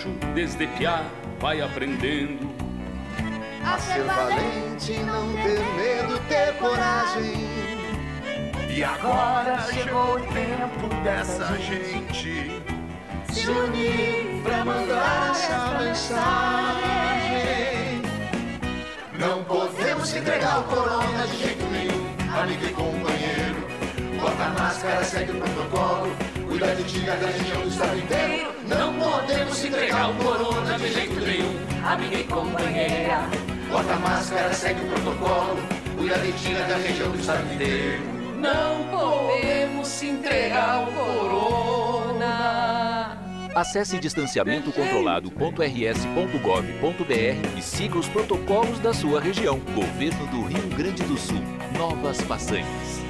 Gaúcho, desde piá, vai aprendendo a ser valente, não ter medo, ter coragem. E agora chegou o tempo dessa gente se unir pra mandar essa mensagem. Não podemos entregar o corona de jeito nenhum, amigo e companheiro. Bota a máscara, segue o protocolo. Cuida de ti, da região do estado inteiro. Não podemos entregar o corona de jeito nenhum, amiga e companheira. Bota a máscara, segue o protocolo. Cuida de ti, da região do estado inteiro. Não podemos entregar o corona. Acesse distanciamentocontrolado.rs.gov.br e siga os protocolos da sua região. Governo do Rio Grande do Sul. Novas façanhas.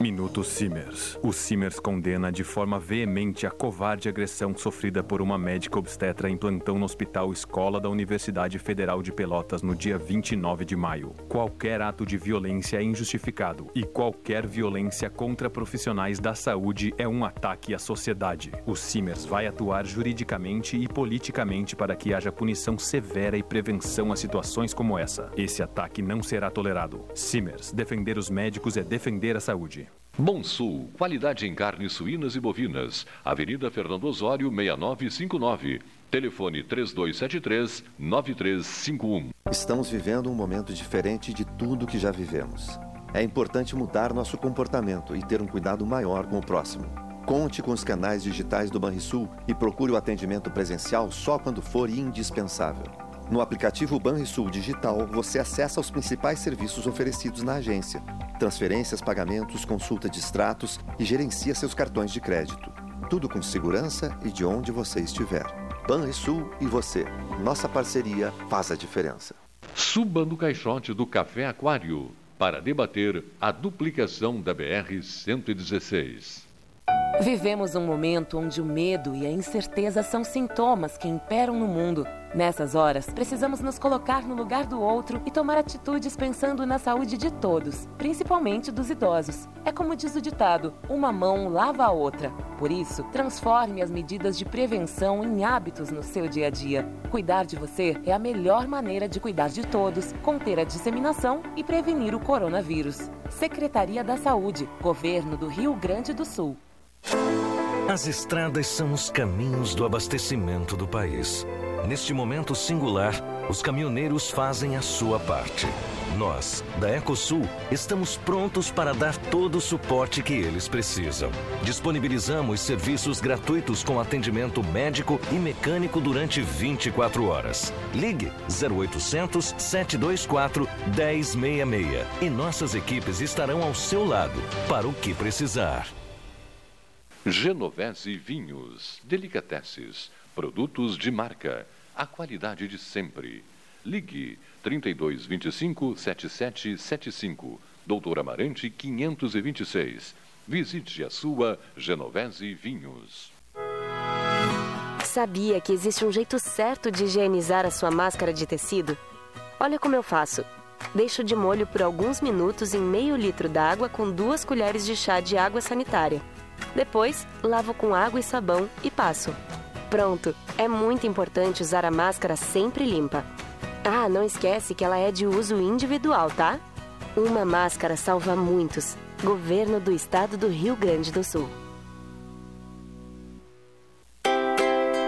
Minuto Simers. O Simers condena de forma veemente a covarde agressão sofrida por uma médica obstetra em plantão no Hospital Escola da Universidade Federal de Pelotas no dia 29 de maio. Qualquer ato de violência é injustificado e qualquer violência contra profissionais da saúde é um ataque à sociedade. O Simers vai atuar juridicamente e politicamente para que haja punição severa e prevenção a situações como essa. Esse ataque não será tolerado. Simers, defender os médicos é defender a saúde. Bom Sul, qualidade em carnes suínas e bovinas. Avenida Fernando Osório, 6959. Telefone 3273-9351. Estamos vivendo um momento diferente de tudo que já vivemos. É importante mudar nosso comportamento e ter um cuidado maior com o próximo. Conte com os canais digitais do Banrisul e procure o atendimento presencial só quando for indispensável. No aplicativo Banrisul Digital, você acessa os principais serviços oferecidos na agência: transferências, pagamentos, consulta de extratos e gerencia seus cartões de crédito. Tudo com segurança e de onde você estiver. Banrisul e você. Nossa parceria faz a diferença. Suba no caixote do Café Aquário para debater a duplicação da BR-116. Vivemos um momento onde o medo e a incerteza são sintomas que imperam no mundo. Nessas horas, precisamos nos colocar no lugar do outro e tomar atitudes pensando na saúde de todos, principalmente dos idosos. É como diz o ditado: uma mão lava a outra. Por isso, transforme as medidas de prevenção em hábitos no seu dia a dia. Cuidar de você é a melhor maneira de cuidar de todos, conter a disseminação e prevenir o coronavírus. Secretaria da Saúde, Governo do Rio Grande do Sul. As estradas são os caminhos do abastecimento do país. Neste momento singular, os caminhoneiros fazem a sua parte. Nós, da Ecosul, estamos prontos para dar todo o suporte que eles precisam. Disponibilizamos serviços gratuitos com atendimento médico e mecânico durante 24 horas. Ligue 0800 724 1066 e nossas equipes estarão ao seu lado para o que precisar. Genovese Vinhos, Delicateces, produtos de marca, a qualidade de sempre. Ligue 3225 7775, Doutor Amarante 526. Visite a sua Genovese Vinhos. Sabia que existe um jeito certo de higienizar a sua máscara de tecido? Olha como eu faço. Deixo de molho por alguns minutos em meio litro d'água com duas colheres de chá de água sanitária. Depois, lavo com água e sabão e passo. Pronto! É muito importante usar a máscara sempre limpa. Ah, não esquece que ela é de uso individual, tá? Uma máscara salva muitos. Governo do Estado do Rio Grande do Sul.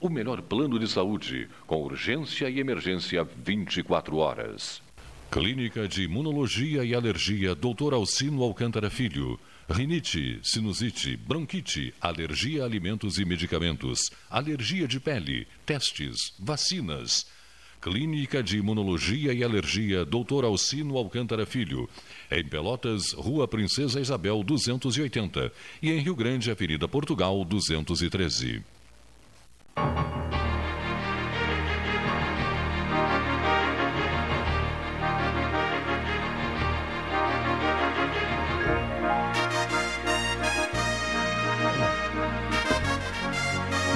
O melhor plano de saúde, com urgência e emergência 24 horas. Clínica de Imunologia e Alergia Dr. Alcino Alcântara Filho. Rinite, sinusite, bronquite, alergia a alimentos e medicamentos, alergia de pele, testes, vacinas. Clínica de Imunologia e Alergia Dr. Alcino Alcântara Filho. Em Pelotas, Rua Princesa Isabel 280. E em Rio Grande, Avenida Portugal 213.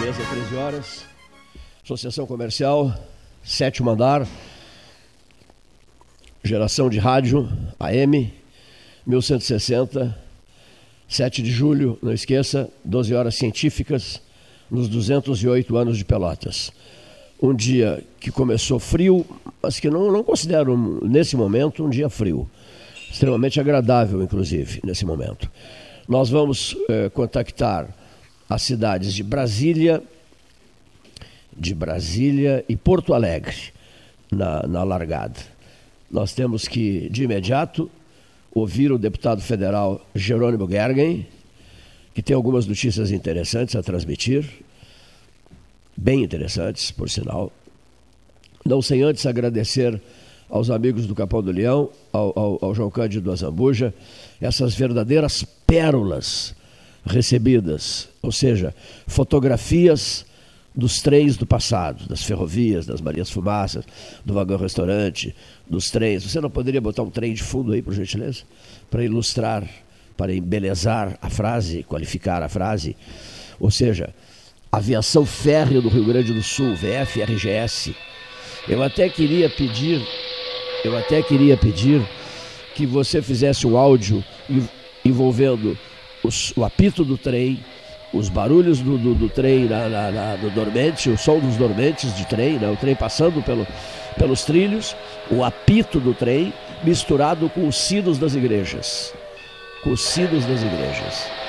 Mesa 13 horas. Associação Comercial, sétimo andar. Geração de rádio AM 1160, 7 de julho, não esqueça, 12 horas científicas nos 208 anos de Pelotas. Um dia que começou frio, mas que não, não considero nesse momento um dia frio. Extremamente agradável, inclusive, nesse momento. Nós vamos eh, contactar as cidades de Brasília, de Brasília e Porto Alegre na, na largada. Nós temos que, de imediato, ouvir o deputado federal Jerônimo Gergen, que tem algumas notícias interessantes a transmitir, bem interessantes, por sinal. Não sem antes agradecer aos amigos do Capão do Leão, ao, ao, ao João Cândido Azambuja, essas verdadeiras pérolas recebidas, ou seja, fotografias dos trens do passado, das ferrovias, das Marias Fumaças, do vagão restaurante, dos trens. Você não poderia botar um trem de fundo aí, por gentileza? Para ilustrar, para embelezar a frase, qualificar a frase. Ou seja, aviação férrea do Rio Grande do Sul, VFRGS. Eu até queria pedir, eu até queria pedir que você fizesse um áudio envolvendo os, o apito do trem, os barulhos do, do, do trem na, na, na, no dormente, o som dos dormentes de trem, né? o trem passando pelo, pelos trilhos, o apito do trem misturado com os sinos das igrejas. Com os sinos das igrejas.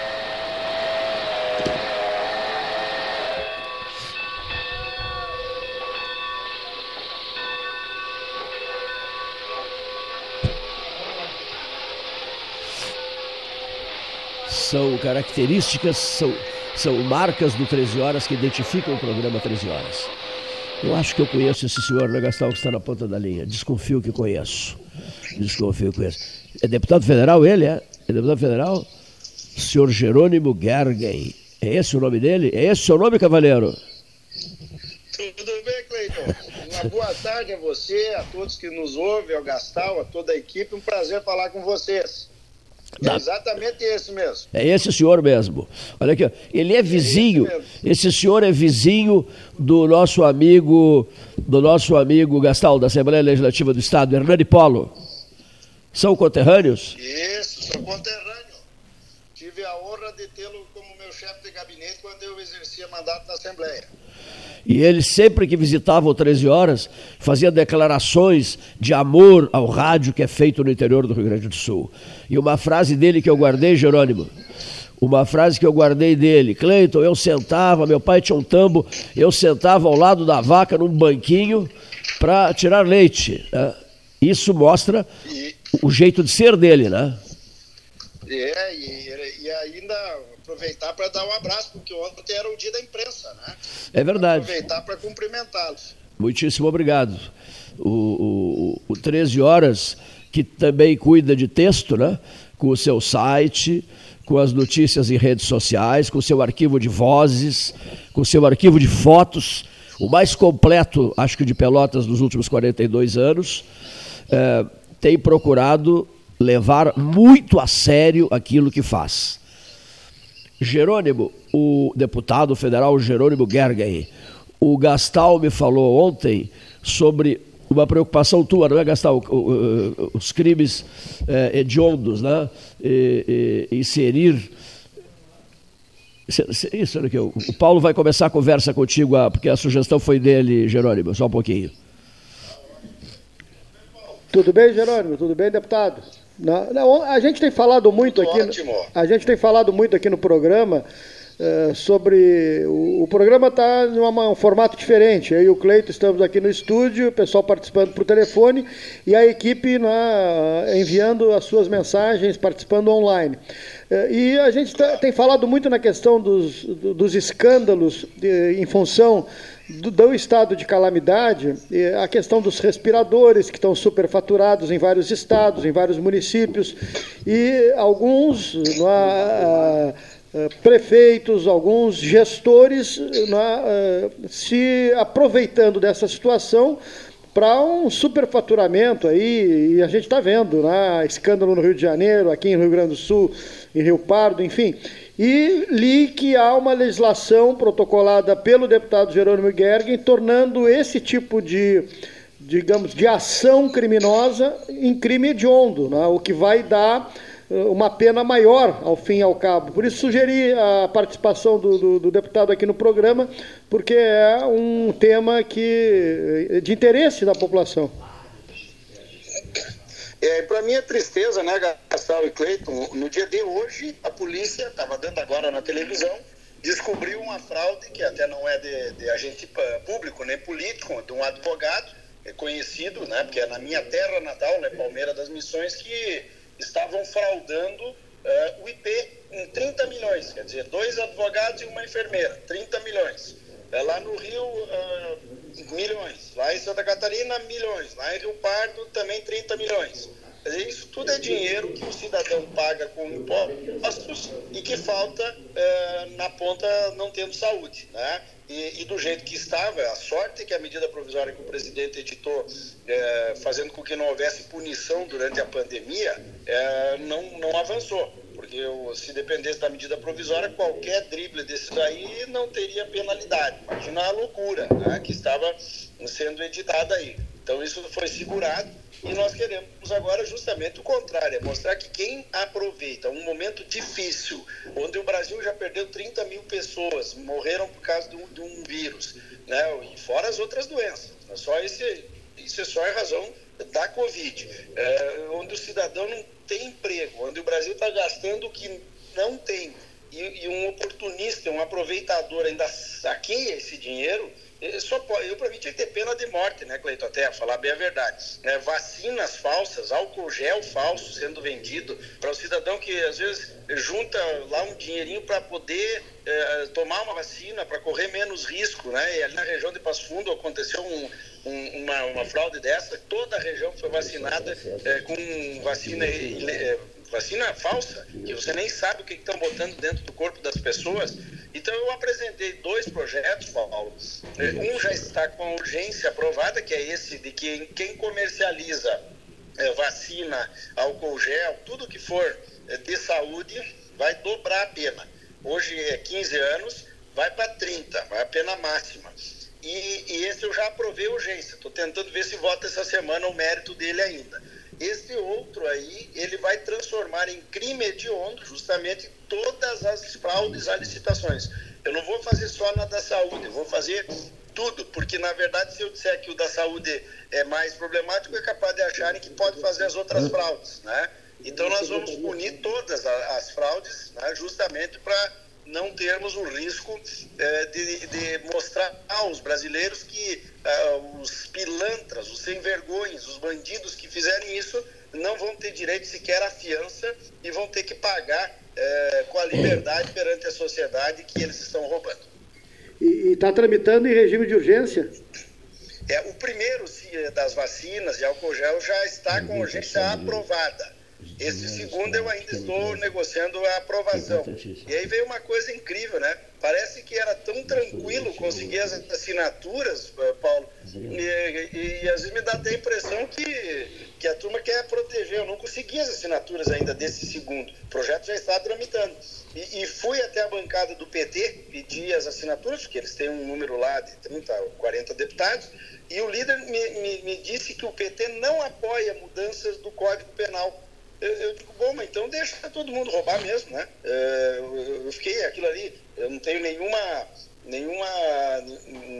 São características, são, são marcas do 13 Horas que identificam o programa 13 Horas. Eu acho que eu conheço esse senhor, né, Gastão, que está na ponta da linha. Desconfio que conheço. Desconfio que conheço. É deputado federal ele, é? É deputado federal? Senhor Jerônimo Gergen. É esse o nome dele? É esse o seu nome, cavaleiro? Tudo bem, Cleiton? Uma boa tarde a você, a todos que nos ouvem, ao Gastal, a toda a equipe. Um prazer falar com vocês. É exatamente esse mesmo. É esse senhor mesmo. Olha aqui, ele é vizinho. É esse senhor é vizinho do nosso amigo, do nosso amigo Gastal, da Assembleia Legislativa do Estado, Hernani Polo. São conterrâneos? Isso, sou conterrâneo. Tive a honra de tê-lo como meu chefe de gabinete quando eu exercia mandato na Assembleia. E ele sempre que visitava o 13 Horas, fazia declarações de amor ao rádio que é feito no interior do Rio Grande do Sul. E uma frase dele que eu guardei, Jerônimo, uma frase que eu guardei dele. Cleiton, eu sentava, meu pai tinha um tambo, eu sentava ao lado da vaca num banquinho para tirar leite. Né? Isso mostra o jeito de ser dele, né? É, e, e ainda aproveitar para dar um abraço, porque ontem era o dia da imprensa, né? É verdade. Aproveitar para cumprimentá-los. Muitíssimo obrigado. O, o, o 13 Horas, que também cuida de texto, né? Com o seu site, com as notícias em redes sociais, com o seu arquivo de vozes, com o seu arquivo de fotos, o mais completo, acho que de Pelotas dos últimos 42 anos, é, tem procurado levar muito a sério aquilo que faz. Jerônimo, o deputado federal Jerônimo Gergely, o Gastal me falou ontem sobre uma preocupação tua, não é, Gastal? Os crimes é, hediondos, né? E, e, inserir. Isso, o Paulo vai começar a conversa contigo, ah, porque a sugestão foi dele, Jerônimo, só um pouquinho. Tudo bem, Jerônimo? Tudo bem, deputado? Não, não, a gente tem falado muito aqui. Ótimo. A gente tem falado muito aqui no programa é, sobre. O, o programa está em um formato diferente. Eu e o Cleito estamos aqui no estúdio, o pessoal participando por telefone e a equipe né, enviando as suas mensagens, participando online. É, e a gente tá, tem falado muito na questão dos, dos escândalos de, em função do, do, estado de calamidade, a questão dos respiradores, que estão superfaturados em vários estados, em vários municípios, e alguns é, é, prefeitos, alguns gestores é, se aproveitando dessa situação para um superfaturamento aí, e a gente está vendo, né, escândalo no Rio de Janeiro, aqui em Rio Grande do Sul, em Rio Pardo, enfim. E li que há uma legislação protocolada pelo deputado Jerônimo Gergen tornando esse tipo de, digamos, de ação criminosa em crime hediondo, né? o que vai dar eh, uma pena maior ao fim e ao cabo. Por isso sugeri a participação do, do, do, deputado aqui no programa, porque é um tema que, eh, de interesse da população. É, para mim é tristeza, né, Gastal e Cleiton? No dia de hoje, a polícia, estava dando agora na televisão, descobriu uma fraude que até não é de, de agente público nem político, de um advogado conhecido, né, porque é na minha terra natal, né, Palmeira das Missões, que estavam fraudando uh, o IP em 30 milhões, quer dizer, dois advogados e uma enfermeira, 30 milhões. É, lá no Rio, uh, milhões. Lá em Santa Catarina, milhões. Lá em Rio Pardo, também 30 milhões. Isso tudo é dinheiro que o cidadão paga com impostos e que falta uh, na ponta não tendo saúde. Né? E, e, do jeito que estava, a sorte é que a medida provisória que o presidente editou, é, fazendo com que não houvesse punição durante a pandemia, é, não, não avançou. Porque se dependesse da medida provisória, qualquer drible desse aí não teria penalidade. Imagina a loucura né, que estava sendo editada aí. Então isso foi segurado e nós queremos agora justamente o contrário, é mostrar que quem aproveita um momento difícil, onde o Brasil já perdeu 30 mil pessoas, morreram por causa de um, de um vírus, né? e fora as outras doenças. É só esse, isso é só a razão da Covid, é, onde o cidadão não tem emprego, onde o Brasil está gastando o que não tem e, e um oportunista, um aproveitador ainda saqueia esse dinheiro, só pode, eu, para mim, tinha que ter pena de morte, né, Cleiton? Até, falar bem a verdade. É, vacinas falsas, álcool gel falso sendo vendido para o cidadão que, às vezes, junta lá um dinheirinho para poder é, tomar uma vacina, para correr menos risco, né? E ali na região de Passo Fundo aconteceu um, um, uma, uma fraude dessa, toda a região foi vacinada é, com vacina é, vacina falsa, que você nem sabe o que estão botando dentro do corpo das pessoas. Então eu apresentei dois projetos, Paulo. Um já está com urgência aprovada, que é esse de que quem comercializa é, vacina, álcool gel, tudo que for é, de saúde, vai dobrar a pena. Hoje é 15 anos, vai para 30, vai a pena máxima. E, e esse eu já aprovei urgência. Estou tentando ver se vota essa semana o mérito dele ainda. Esse outro aí, ele vai transformar em crime hediondo justamente todas as fraudes a licitações. Eu não vou fazer só na da saúde, vou fazer tudo, porque na verdade se eu disser que o da saúde é mais problemático, é capaz de acharem que pode fazer as outras fraudes, né? Então nós vamos punir todas as fraudes, né, justamente para não termos o risco eh, de, de, mostrar aos brasileiros que uh, os pilantras, os sem vergonhas, os bandidos que fizerem isso não vão ter direito sequer à fiança e vão ter que pagar uh, com a liberdade perante a sociedade que eles estão roubando. E está tramitando em regime de urgência? É, o primeiro das vacinas de álcool gel já está com urgência aprovada. Esse segundo eu ainda estou negociando a aprovação. E aí veio uma coisa incrível, né? Parece que era tão tranquilo conseguir as assinaturas, eh, Paulo, e, e, e às vezes me dá até a impressão que, que a turma quer proteger. Eu não consegui as assinaturas ainda desse segundo. O projeto já está tramitando. E, e, fui até a bancada do PT pedir as assinaturas, porque eles têm um número lá de 30 ou 40 deputados, e o líder me, me, me disse que o PT não apoia mudanças do Código Penal eu, digo, bom, mas então deixa todo mundo roubar mesmo, né? É, eu, fiquei aquilo ali, eu não tenho nenhuma, nenhuma,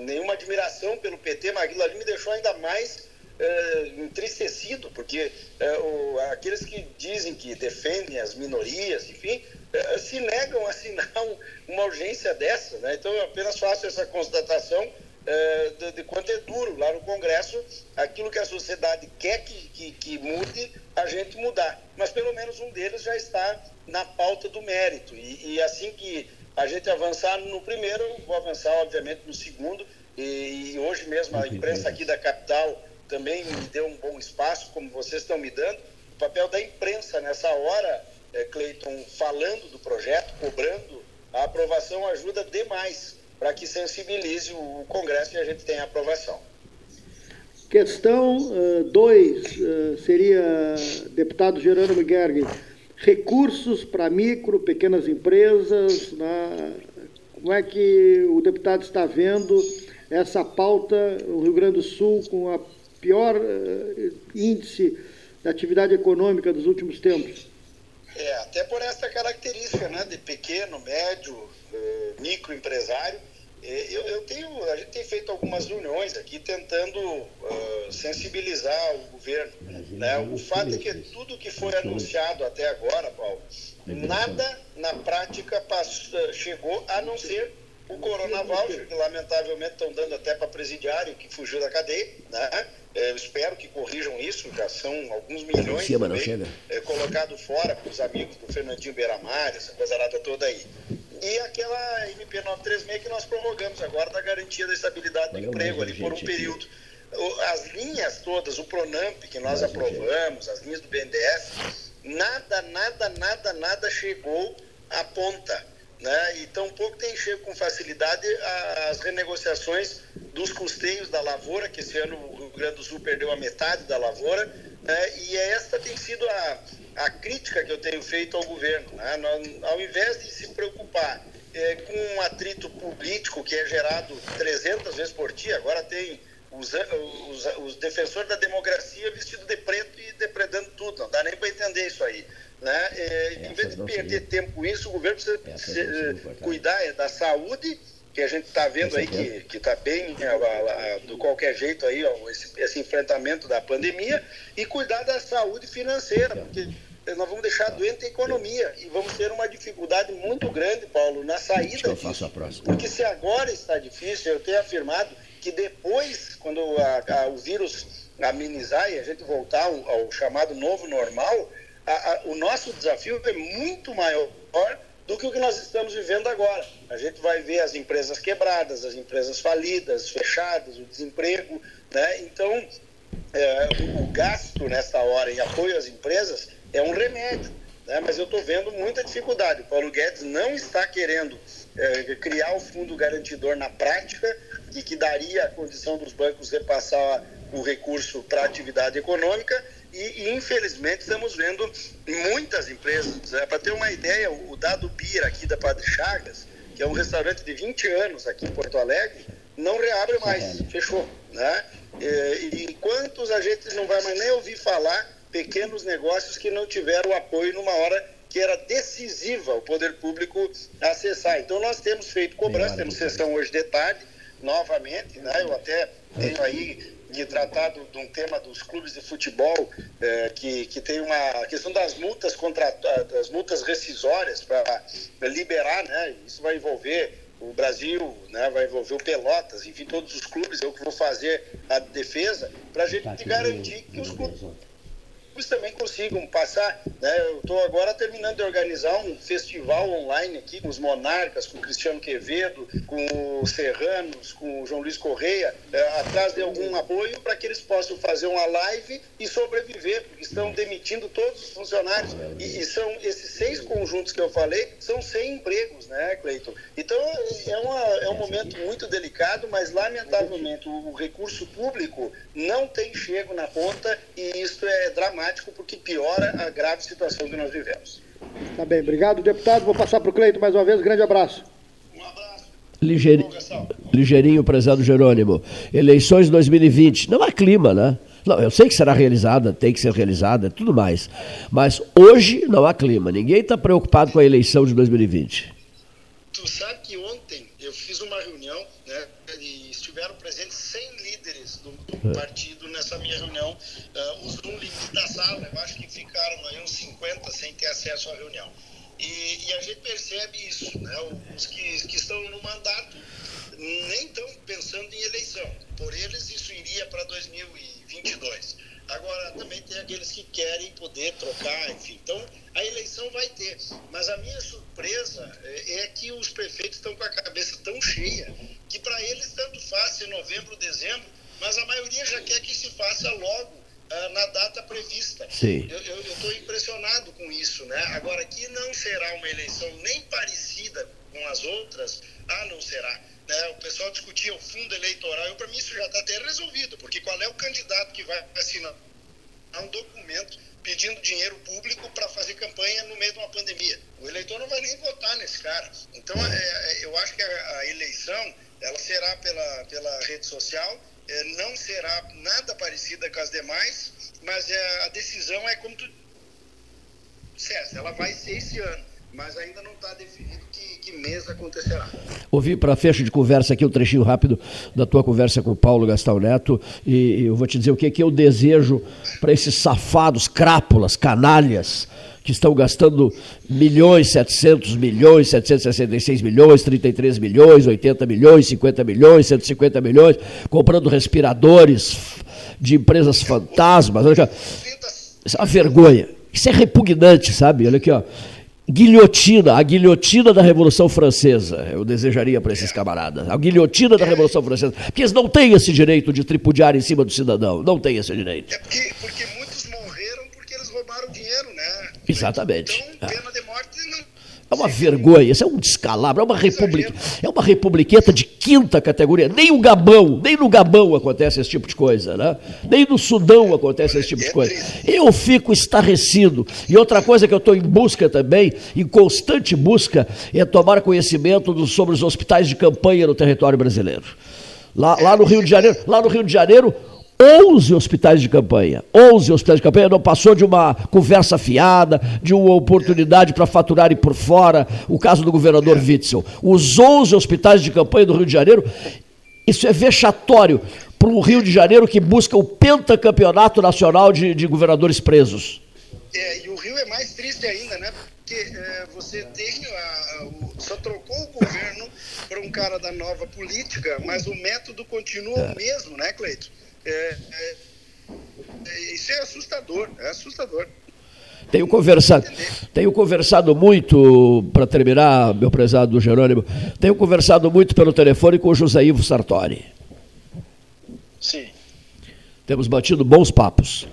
nenhuma admiração pelo PT, mas aquilo ali me deixou ainda mais é, entristecido, porque é, o, aqueles que dizem que defendem as minorias, enfim, é, se negam a assinar um, uma urgência dessa. Né? Então eu apenas faço essa constatação de, de, quanto é duro lá no Congresso aquilo que a sociedade quer que, que, que, mude, a gente mudar. Mas pelo menos um deles já está na pauta do mérito. E, e assim que a gente avançar no primeiro, vou avançar, obviamente, no segundo. E, e hoje mesmo a imprensa aqui da capital também me deu um bom espaço, como vocês estão me dando. O papel da imprensa nessa hora, é, Cleiton, falando do projeto, cobrando a aprovação, ajuda demais para que sensibilize o Congresso e a gente tenha aprovação. Questão 2 uh, uh, seria, deputado Gerônimo Gergen, recursos para micro, pequenas empresas, né? como é que o deputado está vendo essa pauta no Rio Grande do Sul com a pior uh, índice da atividade econômica dos últimos tempos? É, até por essa característica né, de pequeno, médio, microempresário. Eu, eu, tenho, a gente tem feito algumas reuniões aqui tentando uh, sensibilizar o governo. Né? O fato é que tudo que foi anunciado até agora, Paulo, nada na prática passou, chegou a não ser o Corona Voucher, que lamentavelmente estão dando até para presidiário que fugiu da cadeia. Né? Eu espero que corrijam isso, já são alguns milhões cima, também, é, colocado fora para os amigos do Fernandinho Beiramar, essa coisa toda aí. E aquela MP 936 que nós prorrogamos agora da garantia da estabilidade do emprego ali por um período. As linhas todas, o Pronamp que nós aprovamos, as linhas do BNDES, nada, nada, nada, nada chegou à ponta. Né? E tampouco tem chego com facilidade as renegociações dos custeios da lavoura, que esse ano o Rio Grande do Sul perdeu a metade da lavoura, né? e esta tem sido a, a crítica que eu tenho feito ao governo. Né? Ao invés de se preocupar é, com um atrito político que é gerado 300 vezes por dia, agora tem os, os, os defensores da democracia vestidos de preto e depredando tudo, não dá nem para entender isso aí. Né? É, em vez de perder tempo com isso, o governo precisa se, eh, cuidar da saúde que a gente está vendo aí que está bem é, do qualquer jeito aí ó, esse, esse, enfrentamento da pandemia e cuidar da saúde financeira, porque nós vamos deixar doente a economia e vamos ter uma dificuldade muito grande, Paulo, na saída eu faço a próxima. Porque se agora está difícil, eu tenho afirmado que depois, quando a, a, o vírus amenizar e a gente voltar ao, ao chamado novo normal, a, o nosso desafio é muito maior do que o que nós estamos vivendo agora. A gente vai ver as empresas quebradas, as empresas falidas, fechadas, o desemprego. Né? Então, é, o gasto nessa hora em apoio às empresas é um remédio. Né? Mas eu estou vendo muita dificuldade. O Paulo Guedes não está querendo é, criar o fundo garantidor na prática e que daria a condição dos bancos repassar o recurso para a atividade econômica e, infelizmente estamos vendo muitas empresas, é, para ter uma ideia, o Dado Bira aqui da Padre Chagas, que é um restaurante de 20 anos aqui em Porto Alegre, não reabre mais, fechou. Né? E, e quantos a gente não vai mais nem ouvir falar pequenos negócios que não tiveram apoio numa hora que era decisiva o poder público acessar. Então nós temos feito cobrança, temos sessão hoje de tarde, novamente, né? eu até tenho aí de tratar de um tema dos clubes de futebol é, que, que tem uma questão das multas contra das multas rescisórias para liberar, né? Isso vai envolver o Brasil, né? Vai envolver o Pelotas, enfim, todos os clubes. Eu que vou fazer a defesa para a gente tá garantir que os clubes clubes também consigam passar. Né? Eu estou agora terminando de organizar um festival online aqui com os Monarcas, com o Cristiano Quevedo, com os Serranos, com o João Luiz Correia, é, atrás de algum apoio para que eles possam fazer uma live e sobreviver, porque estão demitindo todos os funcionários. E, e são esses seis conjuntos que eu falei, são 100 empregos, né, Cleiton? Então é, uma, é um momento muito delicado, mas lamentavelmente o, o recurso público não tem chego na conta e isso é dramático dramático porque piora a grave situação que nós vivemos. Tá bem, obrigado, deputado. Vou passar para o Cleito mais uma vez. Grande abraço. Um abraço. Ligeir... Ligeirinho, prezado Jerônimo. Eleições 2020. Não há clima, né? Não, eu sei que será realizada, tem que ser realizada, tudo mais. Mas hoje não há clima. Ninguém está preocupado com a eleição de 2020. Tu sabe que ontem eu fiz uma reunião, né? E estiveram presentes 100 líderes do, do é. partido nessa minha reunião. Uh, os um limite da sala, eu acho que ficaram aí uns 50 sem ter acesso à reunião. E, e a gente percebe isso, né? Os que, que estão no mandato nem estão pensando em eleição. Por eles, isso iria para 2022. Agora, também tem aqueles que querem poder trocar, enfim. Então, a eleição vai ter. Mas a minha surpresa é, é que os prefeitos estão com a cabeça tão cheia que para eles tanto faz em novembro, dezembro, mas a maioria já quer que se faça logo uh, na data prevista. Sim. Eu estou impressionado com isso, né? Agora, que não será uma eleição nem parecida com as outras, ah, não será. Né? O pessoal discutia o fundo eleitoral, para mim isso já está até resolvido, porque qual é o candidato que vai assinar um documento pedindo dinheiro público para fazer campanha no meio de uma pandemia? O eleitor não vai nem votar nesse cara. Então, é, é eu acho que a, a eleição ela será pela, pela rede social é, não será nada parecida com as demais, mas é, a decisão é como tu disseste, ela vai ser esse ano, mas ainda não está definido que, mês acontecerá. Ouvi para fecho de conversa aqui um trechinho rápido da tua conversa com o Paulo Gastão Neto e, eu vou te dizer o que, que eu desejo para esses safados, crápulas, canalhas, que estão gastando milhões, 700 milhões, 766 milhões, 33 milhões, 80 milhões, 50 milhões, 150 milhões, comprando respiradores de empresas fantasmas. Isso é uma vergonha. Isso é repugnante, sabe? Olha aqui, ó. Guilhotina, a guilhotina da Revolução Francesa, eu desejaria para esses camaradas. A guilhotina da Revolução Francesa. Porque eles não têm esse direito de tripudiar em cima do cidadão. Não têm esse direito. É porque, porque muitos morreram porque eles roubaram dinheiro, né? Exatamente. Então, pena de morte não. É uma vergonha, isso é um descalabro, é uma república, é uma republiqueta de quinta categoria. Nem o Gabão, nem no Gabão acontece esse tipo de coisa, né? Nem no Sudão acontece esse tipo de coisa. Eu fico estarrecido. E outra coisa que eu estou em busca também, em constante busca, é tomar conhecimento do, sobre os hospitais de campanha no território brasileiro. Lá, lá no Rio de Janeiro, lá no Rio de Janeiro, 11 hospitais de campanha. 11 hospitais de campanha, não passou de uma conversa fiada, de uma oportunidade para faturarem por fora, o caso do governador Witzel. Os 11 hospitais de campanha do Rio de Janeiro, isso é vexatório para um Rio de Janeiro que busca o pentacampeonato nacional de, de governadores presos. É, e o Rio é mais triste ainda, né? Porque é, você tem a, o, só trocou o governo para um cara da nova política, mas o método continua é. o mesmo, né, Cleito? É, é, é, isso é assustador, é assustador. Tenho conversado, tenho conversado muito, para terminar, meu prezado Jerônimo, tenho conversado muito pelo telefone com o José Ivo Sartori. Sim. Temos batido bons papos.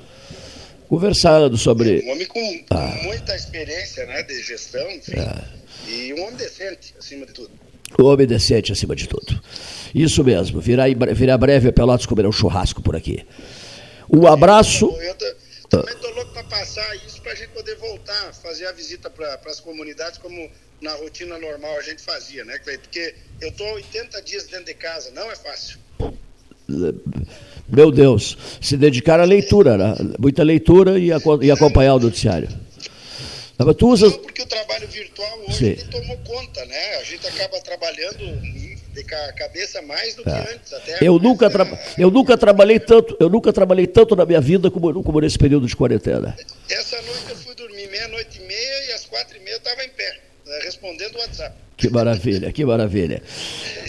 Conversando sobre. Um homem com ah. muita experiência né, de gestão, enfim, ah. e um homem decente, acima de tudo. Um homem decente, acima de tudo. Isso mesmo. Virá, virá breve a Pelotas comer um churrasco por aqui. Um abraço. Eu, eu, também estou louco para passar isso para a gente poder voltar, fazer a visita para as comunidades como na rotina normal a gente fazia, né, Cleiton? Porque eu estou 80 dias dentro de casa, não é fácil. Meu Deus, se dedicar à leitura, né? muita leitura e, e acompanhar o noticiário. Tu usa... Não, porque o trabalho virtual hoje tomou conta, né? A gente acaba trabalhando de cabeça mais do que é. antes. Até eu, nunca tra... eu nunca trabalhei tanto, eu nunca trabalhei tanto na minha vida como, como nesse período de quarentena. Essa noite eu fui dormir meia-noite e meia e às quatro e meia eu estava em pé, né, respondendo o WhatsApp. Que maravilha, que maravilha.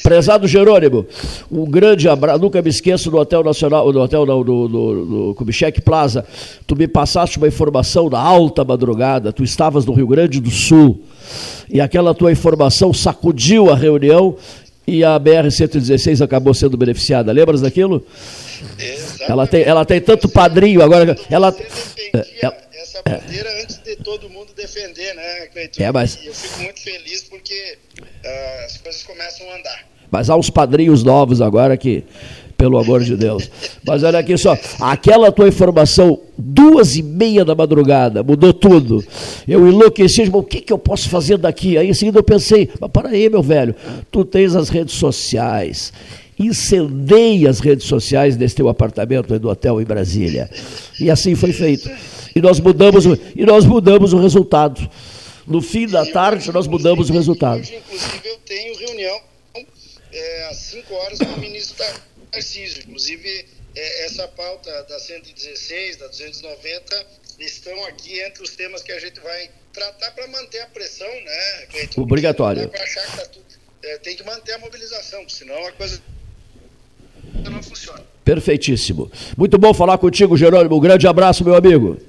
Prezado Jerônimo, um grande abraço. Nunca me esqueço do Hotel Nacional, do Hotel não, do, do, do Kubitschek Plaza. Tu me passaste uma informação na alta madrugada. Tu estavas no Rio Grande do Sul. E aquela tua informação sacudiu a reunião e a BR-116 acabou sendo beneficiada. Lembras daquilo? Ela tem, ela tem tanto padrinho agora. Ela, ela, essa bandeira antes de todo mundo defender, né, Cleiton? É, mas... E eu fico muito feliz porque uh, as coisas começam a andar. Mas há uns padrinhos novos agora que, pelo amor de Deus. Mas olha aqui só, aquela tua informação, duas e meia da madrugada, mudou tudo. Eu enlouqueci, o que, que eu posso fazer daqui? Aí em seguida eu pensei, mas para aí, meu velho, tu tens as redes sociais incendeie as redes sociais desse teu apartamento do hotel em Brasília. E assim foi feito. E nós mudamos, e nós mudamos o resultado. No fim da tarde, nós mudamos o resultado. Hoje, inclusive, eu tenho reunião é, às 5 horas com o ministro Tarcísio. Inclusive, é, essa pauta da 116, da 290, estão aqui entre os temas que a gente vai tratar para manter a pressão, né, Cleiton? Obrigatório. Tá tudo, é, tem que manter a mobilização, senão a coisa não funciona. Perfeitíssimo. Muito bom falar contigo, Jerônimo. Um grande abraço, meu amigo.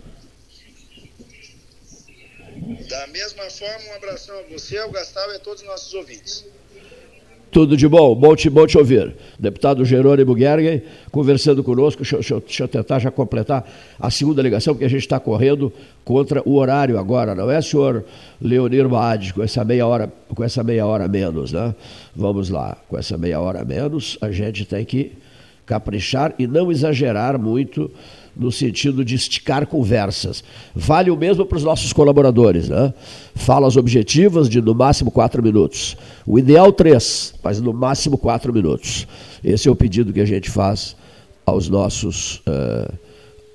Da mesma forma, um abração a você, ao Gustavo e a todos os nossos ouvintes. Tudo de bom, bom te, bom te ouvir. Deputado Jerônimo Gergen conversando conosco. Deixa, deixa, deixa, eu tentar já completar a segunda ligação, porque a gente está correndo contra o horário agora, não é, senhor Leonir Maad, com essa meia hora, com essa meia hora menos, né? Vamos lá, com essa meia hora menos, a gente tem que caprichar e não exagerar muito no sentido de esticar conversas. Vale o mesmo para os nossos colaboradores, né? Falas objetivas de no máximo quatro minutos. O ideal três, mas no máximo quatro minutos. Esse é o pedido que a gente faz aos nossos, uh,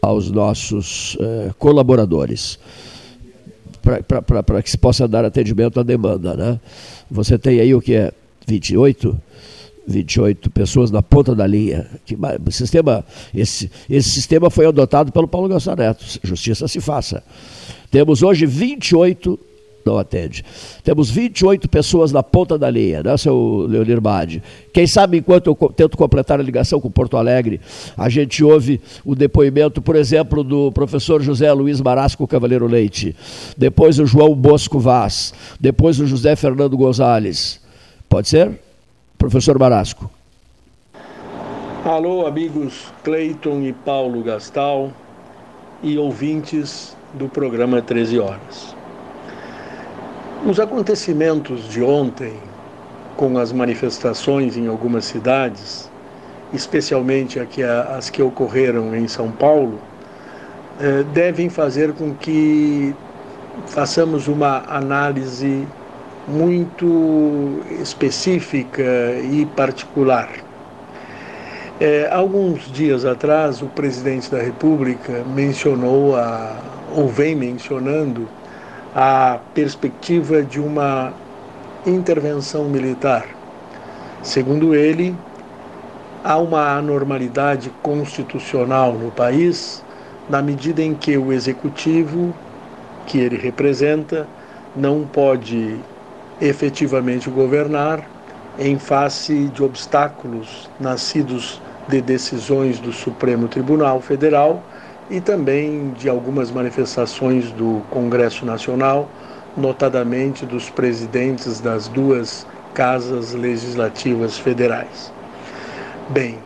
aos nossos uh, colaboradores. Para que se possa dar atendimento à demanda, né? Você tem aí o que é 28? 28 pessoas na ponta da linha. Que, sistema, esse, esse sistema foi adotado pelo Paulo Gastão Neto. Justiça se faça. Temos hoje 28 não atende. Temos 28 pessoas na ponta da linha, né, seu Leonir Bade? Quem sabe, enquanto eu tento completar a ligação com Porto Alegre, a gente ouve o depoimento, por exemplo, do professor José Luiz Marasco Cavaleiro Leite, depois o João Bosco Vaz, depois o José Fernando Gonzalez. Pode ser? Professor Barasco. Alô, amigos Cleiton e Paulo Gastal e ouvintes do programa 13 Horas. Os acontecimentos de ontem, com as manifestações em algumas cidades, especialmente as que ocorreram em São Paulo, eh, devem fazer com que façamos uma análise muito específica e particular. É, alguns dias atrás, o presidente da República mencionou, a, ou vem mencionando, a perspectiva de uma intervenção militar. Segundo ele, há uma anormalidade constitucional no país na medida em que o executivo que ele representa não pode efetivamente governar em face de obstáculos nascidos de decisões do Supremo Tribunal Federal e também de algumas manifestações do Congresso Nacional, notadamente dos presidentes das duas casas legislativas federais. Bem,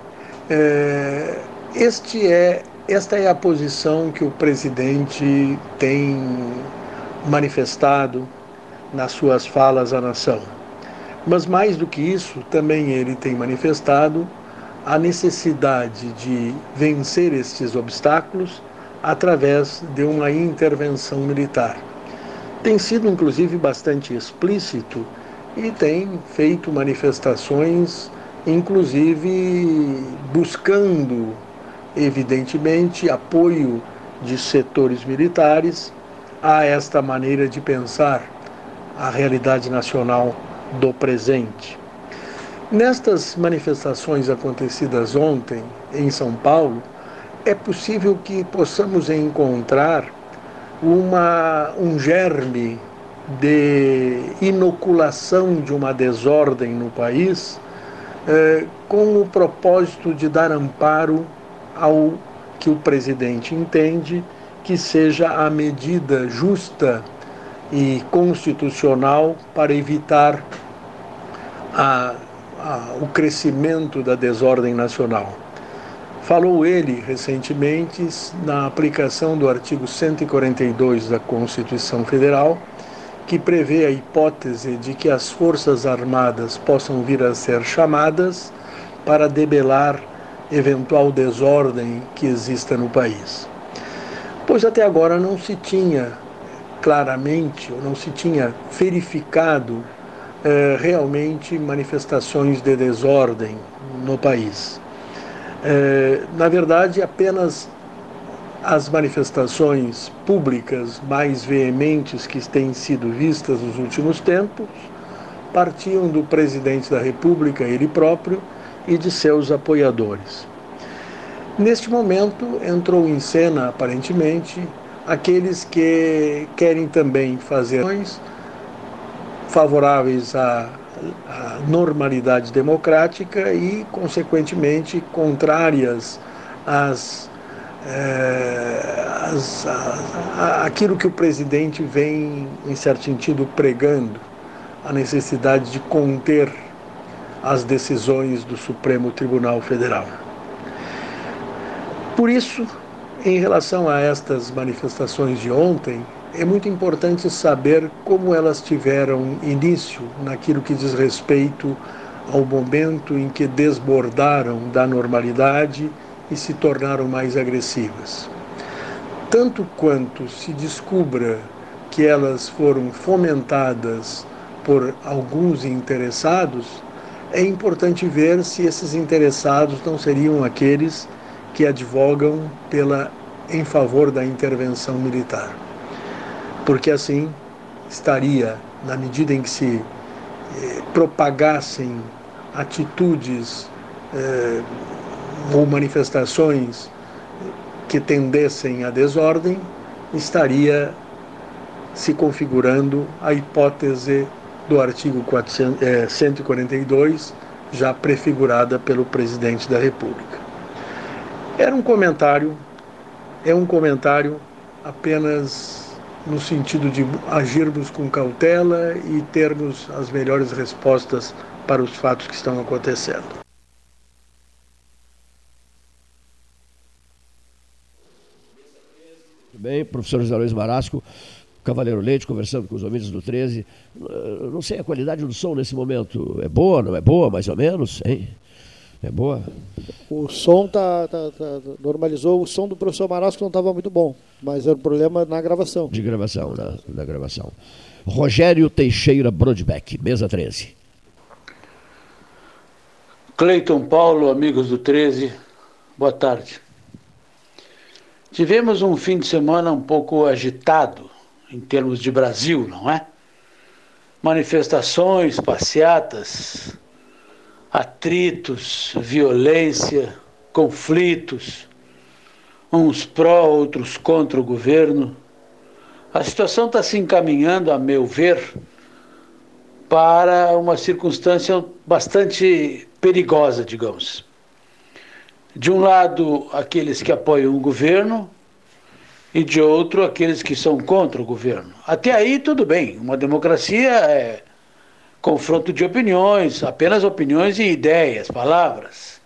é, este é, esta é a posição que o presidente tem manifestado nas suas falas à nação. Mas mais do que isso, também ele tem manifestado a necessidade de vencer estes obstáculos através de uma intervenção militar. Tem sido, inclusive, bastante explícito e tem feito manifestações, inclusive buscando, evidentemente, apoio de setores militares a esta maneira de pensar a realidade nacional do presente. Nestas manifestações acontecidas ontem em São Paulo, é possível que possamos encontrar uma, um germe de inoculação de uma desordem no país, eh, com o propósito de dar amparo ao que o presidente entende que seja a medida justa e constitucional para evitar a, a, o crescimento da desordem nacional. Falou ele recentemente na aplicação do artigo 142 da Constituição Federal, que prevê a hipótese de que as Forças Armadas possam vir a ser chamadas para debelar eventual desordem que exista no país. Pois até agora não se tinha claramente, ou não se tinha verificado eh, realmente manifestações de desordem no país. Eh, na verdade, apenas as manifestações públicas mais veementes que têm sido vistas nos últimos tempos partiam do presidente da República, ele próprio, e de seus apoiadores. Neste momento, entrou em cena, aparentemente, aqueles que querem também fazer favoráveis à, à normalidade democrática e, consequentemente, contrárias às, é, aquilo que o presidente vem, em certo sentido, pregando, a necessidade de conter as decisões do Supremo Tribunal Federal. Por isso, em relação a estas manifestações de ontem, é muito importante saber como elas tiveram início naquilo que diz respeito ao momento em que desbordaram da normalidade e se tornaram mais agressivas. Tanto quanto se descubra que elas foram fomentadas por alguns interessados, é importante ver se esses interessados não seriam aqueles que advogam pela em favor da intervenção militar. Porque assim estaria, na medida em que se eh, propagassem atitudes eh, ou manifestações que tendessem à desordem, estaria se configurando a hipótese do artigo 400, eh, 142, já prefigurada pelo presidente da República. Era um comentário, é um comentário apenas no sentido de agirmos com cautela e termos as melhores respostas para os fatos que estão acontecendo. Bem, professor José Luiz Marasco, Cavaleiro Leite, conversando com os ouvintes do 13. Não sei a qualidade do som nesse momento. É boa, não é boa, mais ou menos? Hein? É boa? O som tá, tá, tá normalizou. O som do professor Marasco não estava muito bom, mas era um problema na gravação. De gravação, na, na gravação. Rogério Teixeira Brodbeck, mesa 13. Cleiton Paulo, amigos do 13, boa tarde. Tivemos um fim de semana um pouco agitado em termos de Brasil, não é? Manifestações, passeatas, atritos, violência, conflitos, uns pró, outros contra o governo, A situação está se encaminhando, a meu ver, para uma circunstância bastante perigosa, digamos. De um lado, aqueles que apoiam o governo, e de outro, aqueles que são contra o governo. Até aí, tudo bem. Uma democracia é confronto de opiniões, apenas opiniões e ideias, palavras.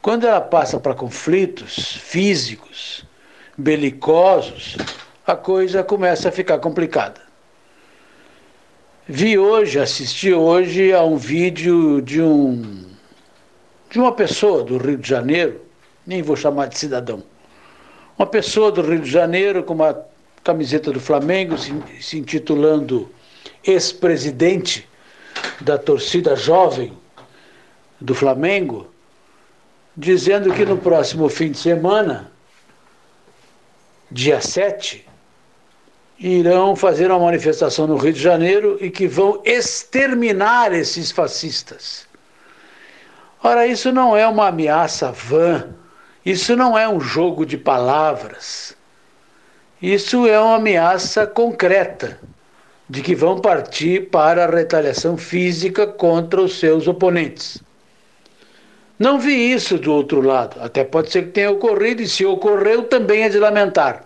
Quando ela passa para conflitos físicos, belicosos, a coisa começa a ficar complicada. Vi hoje, assisti hoje a um vídeo de um de uma pessoa do Rio de Janeiro, nem vou chamar de cidadão. Uma pessoa do Rio de Janeiro com uma camiseta do Flamengo, se, se intitulando ex-presidente da torcida jovem do Flamengo, dizendo que no próximo fim de semana dia 7, irão fazer uma manifestação no Rio de Janeiro e que vão exterminar esses fascistas. Ora, isso não é uma ameaça vã, isso não é um jogo de palavras. Isso é uma ameaça concreta de que vão partir para a retaliação física contra os seus oponentes. Não vi isso do outro lado. Até pode ser que tenha ocorrido, e se ocorreu, também é de lamentar.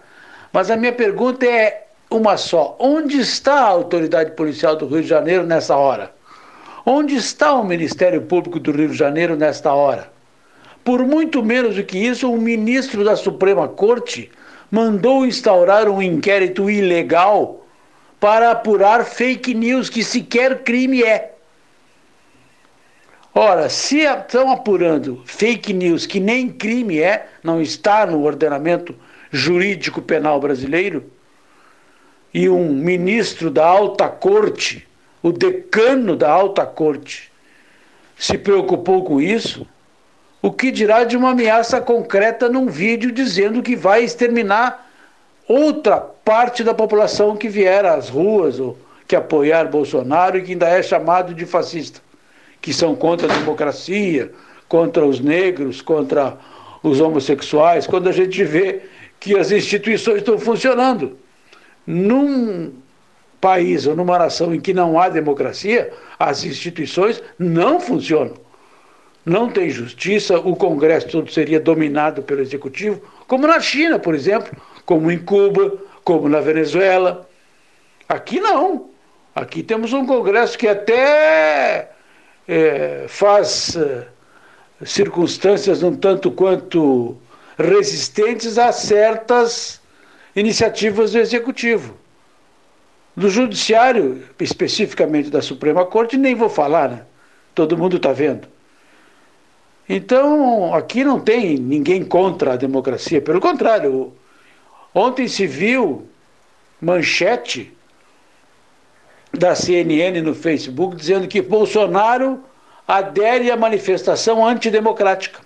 Mas a minha pergunta é uma só: onde está a autoridade policial do Rio de Janeiro nessa hora? Onde está o Ministério Público do Rio de Janeiro nesta hora? Por muito menos do que isso, o ministro da Suprema Corte mandou instaurar um inquérito ilegal para apurar fake news, que sequer crime é. Ora, se estão apurando fake news que nem crime é, não está no ordenamento jurídico penal brasileiro, e um ministro da alta corte, o decano da alta corte, se preocupou com isso, o que dirá de uma ameaça concreta num vídeo dizendo que vai exterminar outra parte da população que vier às ruas ou que apoiar Bolsonaro e que ainda é chamado de fascista que são contra a democracia, contra os negros, contra os homossexuais, quando a gente vê que as instituições estão funcionando. Num país ou numa nação em que não há democracia, as instituições não funcionam. Não tem justiça, o Congresso todo seria dominado pelo Executivo, como na China, por exemplo, como em Cuba, como na Venezuela. Aqui não. Aqui temos um Congresso que até é, faz é, circunstâncias um tanto quanto resistentes a certas iniciativas do Executivo. Do Judiciário, especificamente da Suprema Corte, nem vou falar, né? Todo mundo está vendo. Então, aqui não tem ninguém contra a democracia, pelo contrário. Ontem se viu manchete da CNN no Facebook dizendo que Bolsonaro adere à manifestação antidemocrática.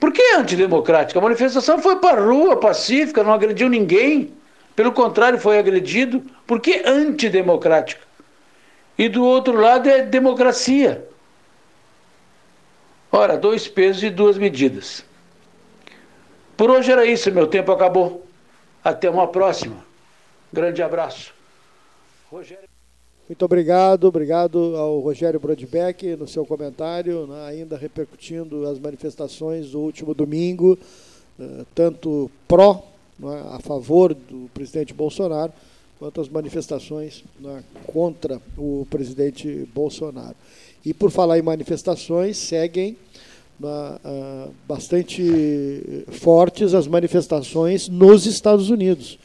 Por que antidemocrática? A manifestação foi para a rua, pacífica, não agrediu ninguém. Pelo contrário, foi agredido. Por que antidemocrática? E do outro lado é democracia. Ora, dois pesos e duas medidas. Por hoje era isso, meu tempo acabou. Até uma próxima. Grande abraço. Rogério. Muito obrigado, obrigado ao Rogério Brodbeck no seu comentário, né, ainda repercutindo as manifestações do último domingo, uh, tanto pró, né, a favor do presidente Bolsonaro, quanto as manifestações né, contra o presidente Bolsonaro. E por falar em manifestações, seguem bastante fortes as manifestações nos Estados Unidos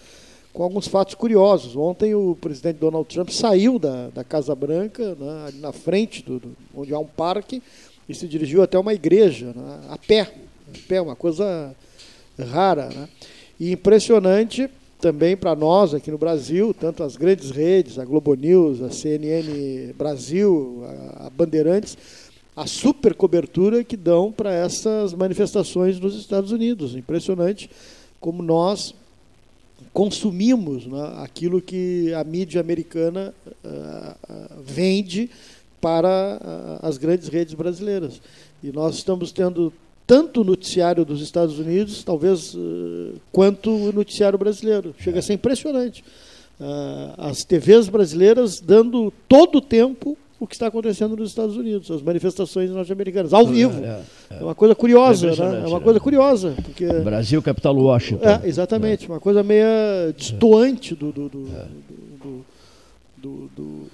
com alguns fatos curiosos. Ontem o presidente Donald Trump saiu da, da Casa Branca, né, ali na frente, do, do, onde há um parque, e se dirigiu até uma igreja, né, a pé, a pé, uma coisa rara. Né? E impressionante também para nós aqui no Brasil, tanto as grandes redes, a Globo News, a CNN Brasil, a, a Bandeirantes, a super cobertura que dão para essas manifestações nos Estados Unidos. Impressionante como nós consumimos né, aquilo que a mídia americana uh, vende para uh, as grandes redes brasileiras. E nós estamos tendo tanto o noticiário dos Estados Unidos, talvez, uh, quanto o noticiário brasileiro. Chega a ser impressionante. Uh, as TVs brasileiras dando todo o tempo o que está acontecendo nos Estados Unidos, as manifestações norte-americanas, ao vivo. É, é, é. uma coisa curiosa, é né? É uma coisa curiosa. Porque... Brasil, capital Washington. É, exatamente. Uma coisa meio distoante do, do, do, do, do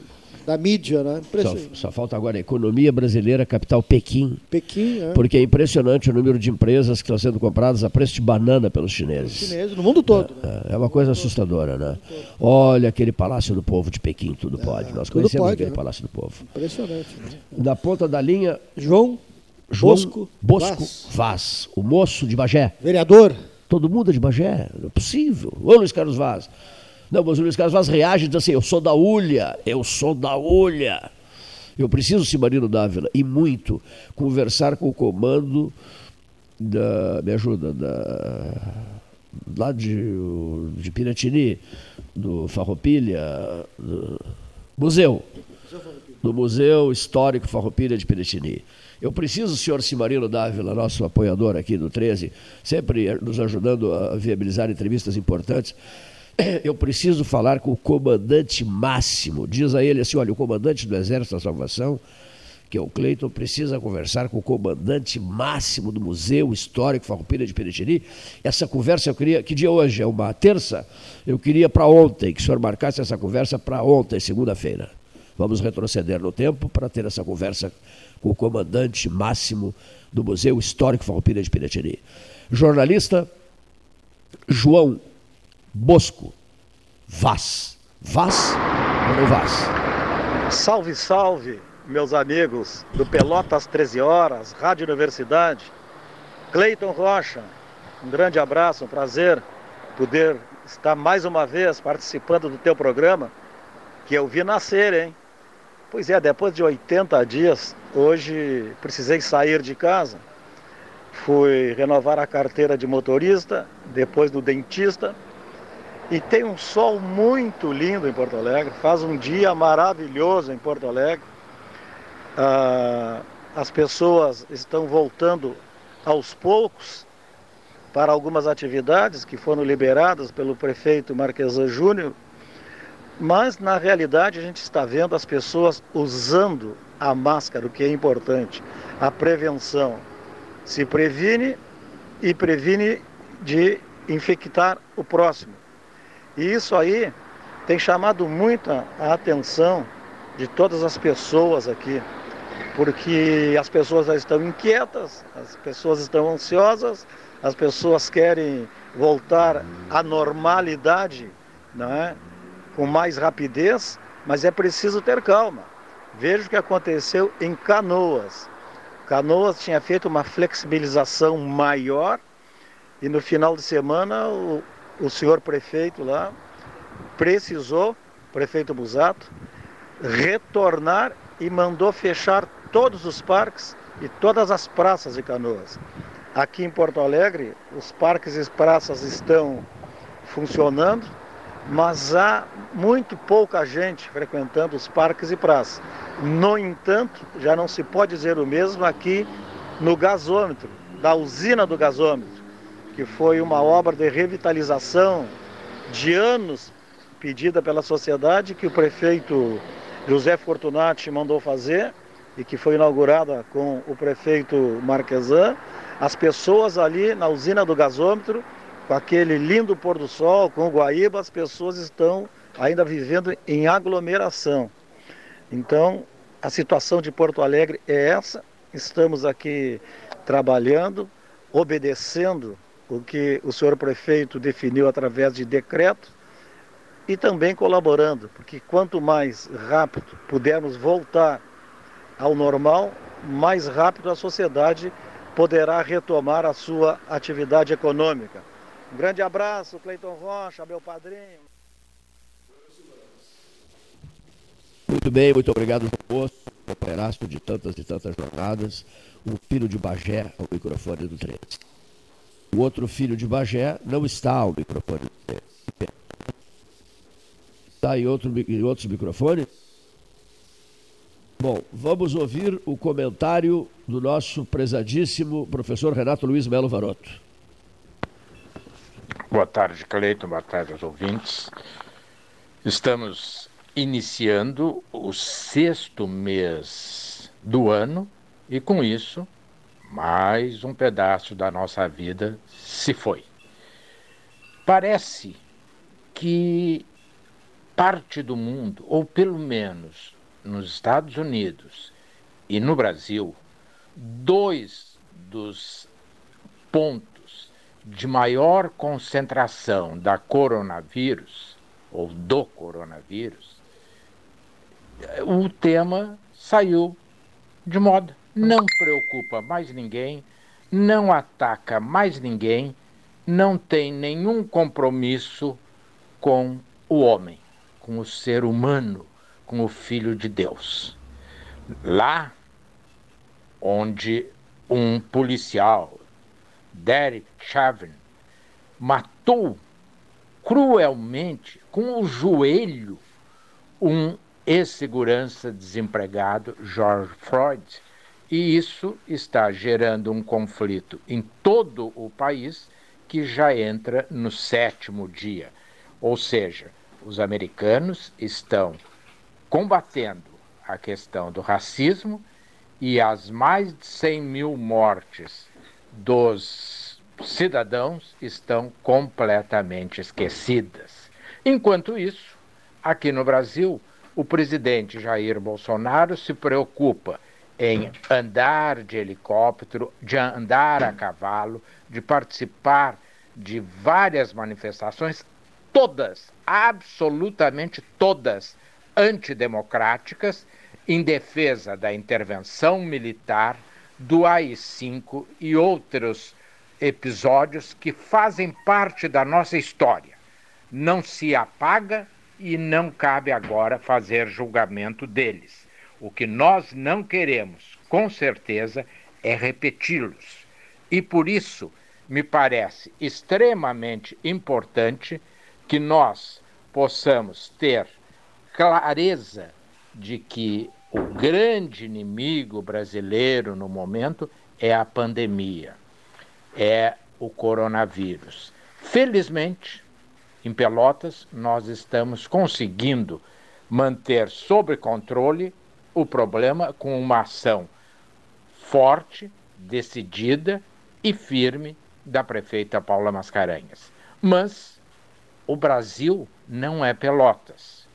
da mídia, né? Só, só, falta agora a economia brasileira, capital Pequim. Pequim, é. Porque é impressionante o número de empresas que estão sendo compradas a preço de banana pelos chineses. chineses, no mundo todo. É, né? é uma coisa assustadora, né? Olha aquele Palácio do Povo de Pequim, tudo é, pode. Nós conhecemos pode, aquele né? Palácio do Povo. Impressionante. Né? Na ponta da linha, João, João Bosco, Bosco Vaz. Vaz, o moço de Bagé. Vereador. Todo mundo é de Bagé, não é possível. Ô Luiz Carlos Vaz. Não, mas o Luiz Carlos Vaz reage e diz assim: eu sou da Ulha, eu sou da Ulha. Eu preciso, Simarino Dávila, e muito, conversar com o comando da. Me ajuda, da. Lá de, de Piratini, do Farroupilha, do museu. Do Museu Histórico Farroupilha de Piratini. Eu preciso, senhor Simarino Dávila, nosso apoiador aqui do 13, sempre nos ajudando a viabilizar entrevistas importantes. eu preciso falar com o comandante máximo. Diz a ele assim: olha, o comandante do Exército da Salvação, que é o Cleiton, precisa conversar com o comandante máximo do Museu Histórico Farroupilha de Peretini. Essa conversa eu queria, que dia hoje? É uma terça? Eu queria para ontem, que o senhor marcasse essa conversa para ontem, segunda-feira. Vamos retroceder no tempo para ter essa conversa com o comandante máximo do Museu Histórico Farroupilha de Piratini. Jornalista João Bosco, Vaz. Vaz ou não Vaz? Salve, salve, meus amigos do Pelotas 13 Horas, Rádio Universidade. Cleiton Rocha, um grande abraço, um prazer poder estar mais uma vez participando do teu programa, que eu vi nascer, hein? Pois é, depois de 80 dias, hoje precisei sair de casa. Fui renovar a carteira de motorista, depois do dentista e tem um sol muito lindo em Porto Alegre, faz um dia maravilhoso em Porto Alegre. Ah, as pessoas estão voltando aos poucos para algumas atividades que foram liberadas pelo prefeito Marquesan Júnior, mas na realidade a gente está vendo as pessoas usando a máscara, o que é importante, a prevenção. Se previne e previne de infectar o próximo. E isso aí tem chamado muita a atenção de todas as pessoas aqui, porque as pessoas estão inquietas, as pessoas estão ansiosas, as pessoas querem voltar à normalidade, né, com mais rapidez, mas é preciso ter calma. Veja o que aconteceu em Canoas. Canoas tinha feito uma flexibilização maior e no final de semana o, o senhor prefeito lá precisou, prefeito Busato, retornar e mandou fechar todos os parques e todas as praças de canoas. Aqui em Porto Alegre, os parques e praças estão funcionando, mas há muito pouca gente frequentando os parques e praças. No entanto, já não se pode dizer o mesmo aqui no gasômetro, da usina do gasômetro que foi uma obra de revitalização de anos pedida pela sociedade, que o prefeito José Fortunati mandou fazer e que foi inaugurada com o prefeito Marquesan. As pessoas ali na usina do gasômetro, com aquele lindo pôr do sol, com o Guaíba, as pessoas estão ainda vivendo em aglomeração. Então, a situação de Porto Alegre é essa. Estamos aqui trabalhando, obedecendo o que o senhor prefeito definiu através de decreto e também colaborando, porque quanto mais rápido pudermos voltar ao normal, mais rápido a sociedade poderá retomar a sua atividade econômica. Um grande abraço, Cleiton Rocha, meu padrinho. Muito bem, muito obrigado, moço, companheiraço de tantas e tantas jornadas. Um filho de Bagé ao microfone do 13. O outro filho de Bagé não está ao microfone. Está em, outro, em outros microfones? Bom, vamos ouvir o comentário do nosso prezadíssimo professor Renato Luiz Melo Varoto. Boa tarde, Cleiton. Boa tarde aos ouvintes. Estamos iniciando o sexto mês do ano e, com isso, mais um pedaço da nossa vida se foi. Parece que parte do mundo, ou pelo menos nos Estados Unidos e no Brasil, dois dos pontos de maior concentração da coronavírus, ou do coronavírus, o tema saiu de moda. Não preocupa mais ninguém, não ataca mais ninguém, não tem nenhum compromisso com o homem, com o ser humano, com o Filho de Deus. Lá onde um policial, Derek Chauvin, matou cruelmente com o joelho um ex-segurança desempregado, George Floyd, e isso está gerando um conflito em todo o país que já entra no sétimo dia. Ou seja, os americanos estão combatendo a questão do racismo e as mais de 100 mil mortes dos cidadãos estão completamente esquecidas. Enquanto isso, aqui no Brasil, o presidente Jair Bolsonaro se preocupa em andar de helicóptero, de andar a cavalo, de participar de várias manifestações, todas, absolutamente todas, antidemocráticas em defesa da intervenção militar, do AI-5 e outros episódios que fazem parte da nossa história. Não se apaga e não cabe agora fazer julgamento deles. O que nós não queremos, com certeza, é repeti-los. E por isso me parece extremamente importante que nós possamos ter clareza de que o grande inimigo brasileiro no momento é a pandemia, é o coronavírus. Felizmente, em Pelotas, nós estamos conseguindo manter sob controle o problema com uma ação forte, decidida e firme da prefeita Paula Mascarenhas. Mas o Brasil não é Pelotas.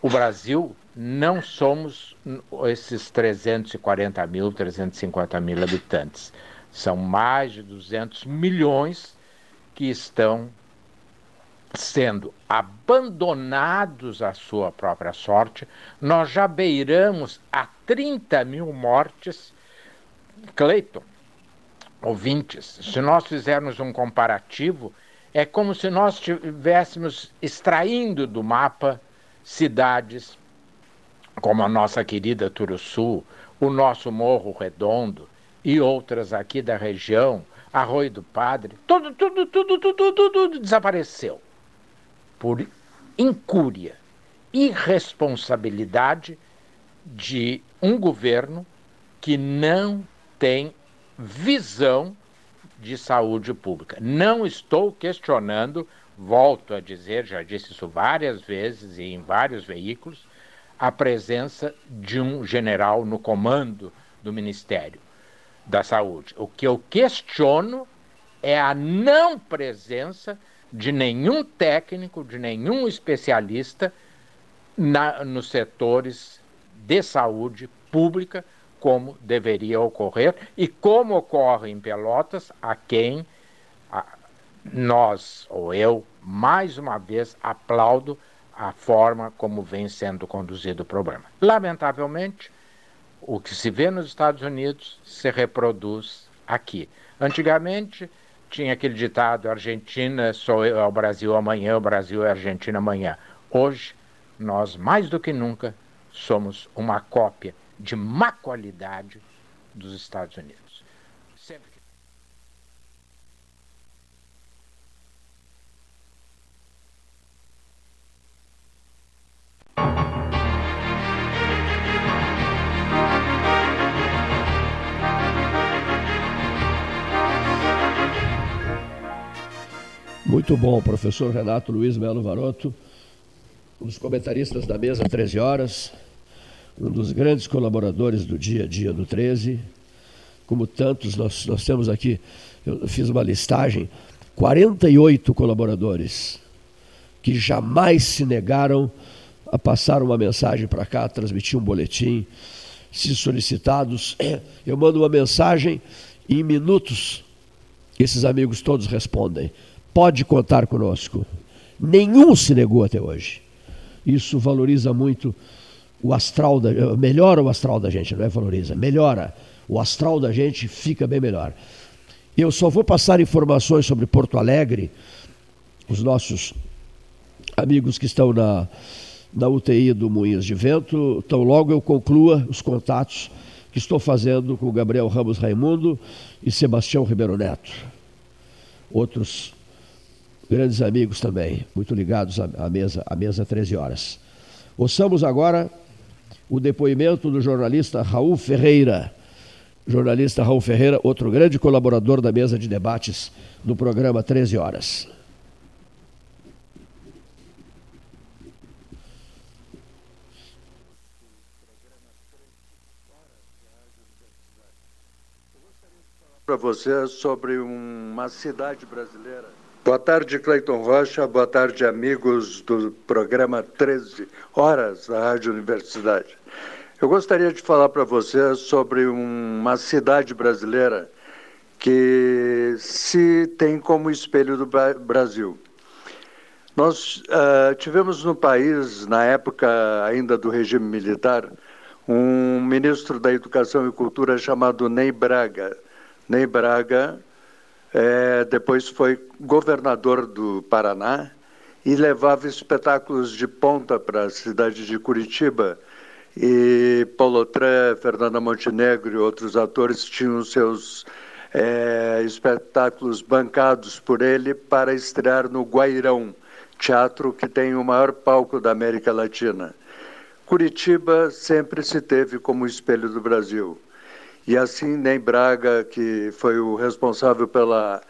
O Brasil não somos esses 340 mil, 350 mil habitantes. São mais de 200 milhões que estão sendo abandonados à sua própria sorte. Nós já beiramos a 30 mil mortes. Cleiton, ouvintes, se nós fizermos um comparativo, é como se nós estivéssemos extraindo do mapa cidades como a nossa querida Turuçu, o nosso Morro Redondo e outras aqui da região, Arroio do Padre, tudo, tudo, tudo, tudo, tudo, tudo desapareceu. Por incúria, irresponsabilidade de um governo que não tem visão de saúde pública. Não estou questionando, volto a dizer, já disse isso várias vezes e em vários veículos, a presença de um general no comando do Ministério da Saúde. O que eu questiono é a não presença de nenhum técnico, de nenhum especialista na, nos setores de saúde pública, como deveria ocorrer e como ocorre em Pelotas, a quem a, nós, ou eu, mais uma vez aplaudo a forma como vem sendo conduzido o problema. Lamentavelmente, o que se vê nos Estados Unidos se reproduz aqui. Antigamente, tinha aquele ditado: Argentina sou eu, é o Brasil amanhã, o Brasil é a Argentina amanhã. Hoje, nós, mais do que nunca, somos uma cópia de má qualidade dos Estados Unidos. Muito bom, professor Renato Luiz Melo Varoto, um dos comentaristas da mesa 13 horas, um dos grandes colaboradores do dia a dia do 13. Como tantos, nós, nós temos aqui, eu fiz uma listagem, 48 colaboradores que jamais se negaram a passar uma mensagem para cá, transmitir um boletim. Se solicitados, eu mando uma mensagem e em minutos esses amigos todos respondem. Pode contar conosco. Nenhum se negou até hoje. Isso valoriza muito o astral da, melhora o astral da gente, não é valoriza, melhora. O astral da gente fica bem melhor. Eu só vou passar informações sobre Porto Alegre, os nossos amigos que estão na, na UTI do Moinhos de Vento, tão logo eu conclua os contatos que estou fazendo com Gabriel Ramos Raimundo e Sebastião Ribeiro Neto. Outros grandes amigos também, muito ligados à, mesa, à mesa 13 horas. Ouçamos agora o depoimento do jornalista Raul Ferreira. Jornalista Raul Ferreira, outro grande colaborador da mesa de debates do programa 13 horas. para você sobre uma cidade brasileira. Boa tarde, Cleiton Rocha. Boa tarde, amigos do programa 13 Horas da Rádio Universidade. Eu gostaria de falar para você sobre uma cidade brasileira que se tem como espelho do Brasil. Nós uh, tivemos no país, na época ainda do regime militar, um ministro da Educação e Cultura chamado Ney Braga Ney Braga é, depois foi governador do Paraná e levava espetáculos de ponta para a cidade de Curitiba. E Paulo Tré, Fernanda Montenegro e outros atores tinham seus é, espetáculos bancados por ele para estrear no Guairão, teatro que tem o maior palco da América Latina. Curitiba sempre se teve como espelho do Brasil. E assim, nem Braga, que foi o responsável pela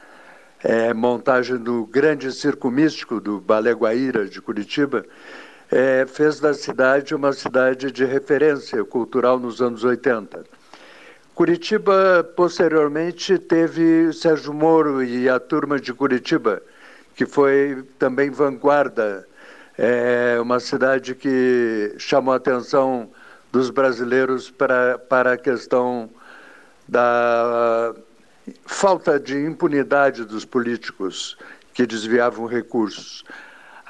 é, montagem do grande circo místico do Balé Guaíra de Curitiba, é, fez da cidade uma cidade de referência cultural nos anos 80. Curitiba, posteriormente, teve Sérgio Moro e a turma de Curitiba, que foi também vanguarda, é uma cidade que chamou a atenção dos brasileiros para, para a questão da falta de impunidade dos políticos que desviavam recursos.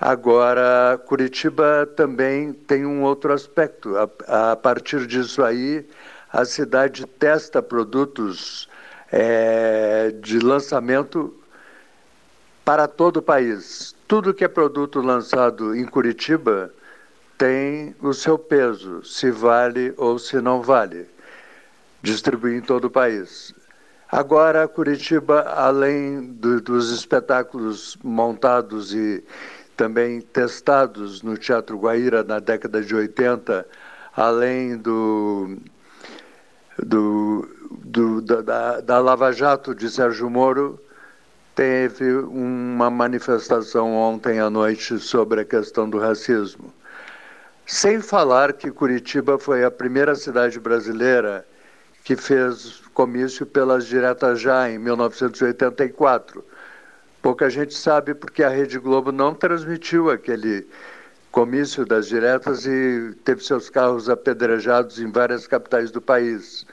Agora, Curitiba também tem um outro aspecto. A, a partir disso aí, a cidade testa produtos é, de lançamento para todo o país. Tudo que é produto lançado em Curitiba tem o seu peso, se vale ou se não vale distribuir em todo o país. Agora, Curitiba, além do, dos espetáculos montados e também testados no Teatro Guaíra na década de 80, além do, do, do da, da Lava Jato de Sérgio Moro, teve uma manifestação ontem à noite sobre a questão do racismo. Sem falar que Curitiba foi a primeira cidade brasileira que fez comício pelas diretas já em 1984. Pouca gente sabe porque a Rede Globo não transmitiu aquele comício das diretas e teve seus carros apedrejados em várias capitais do país.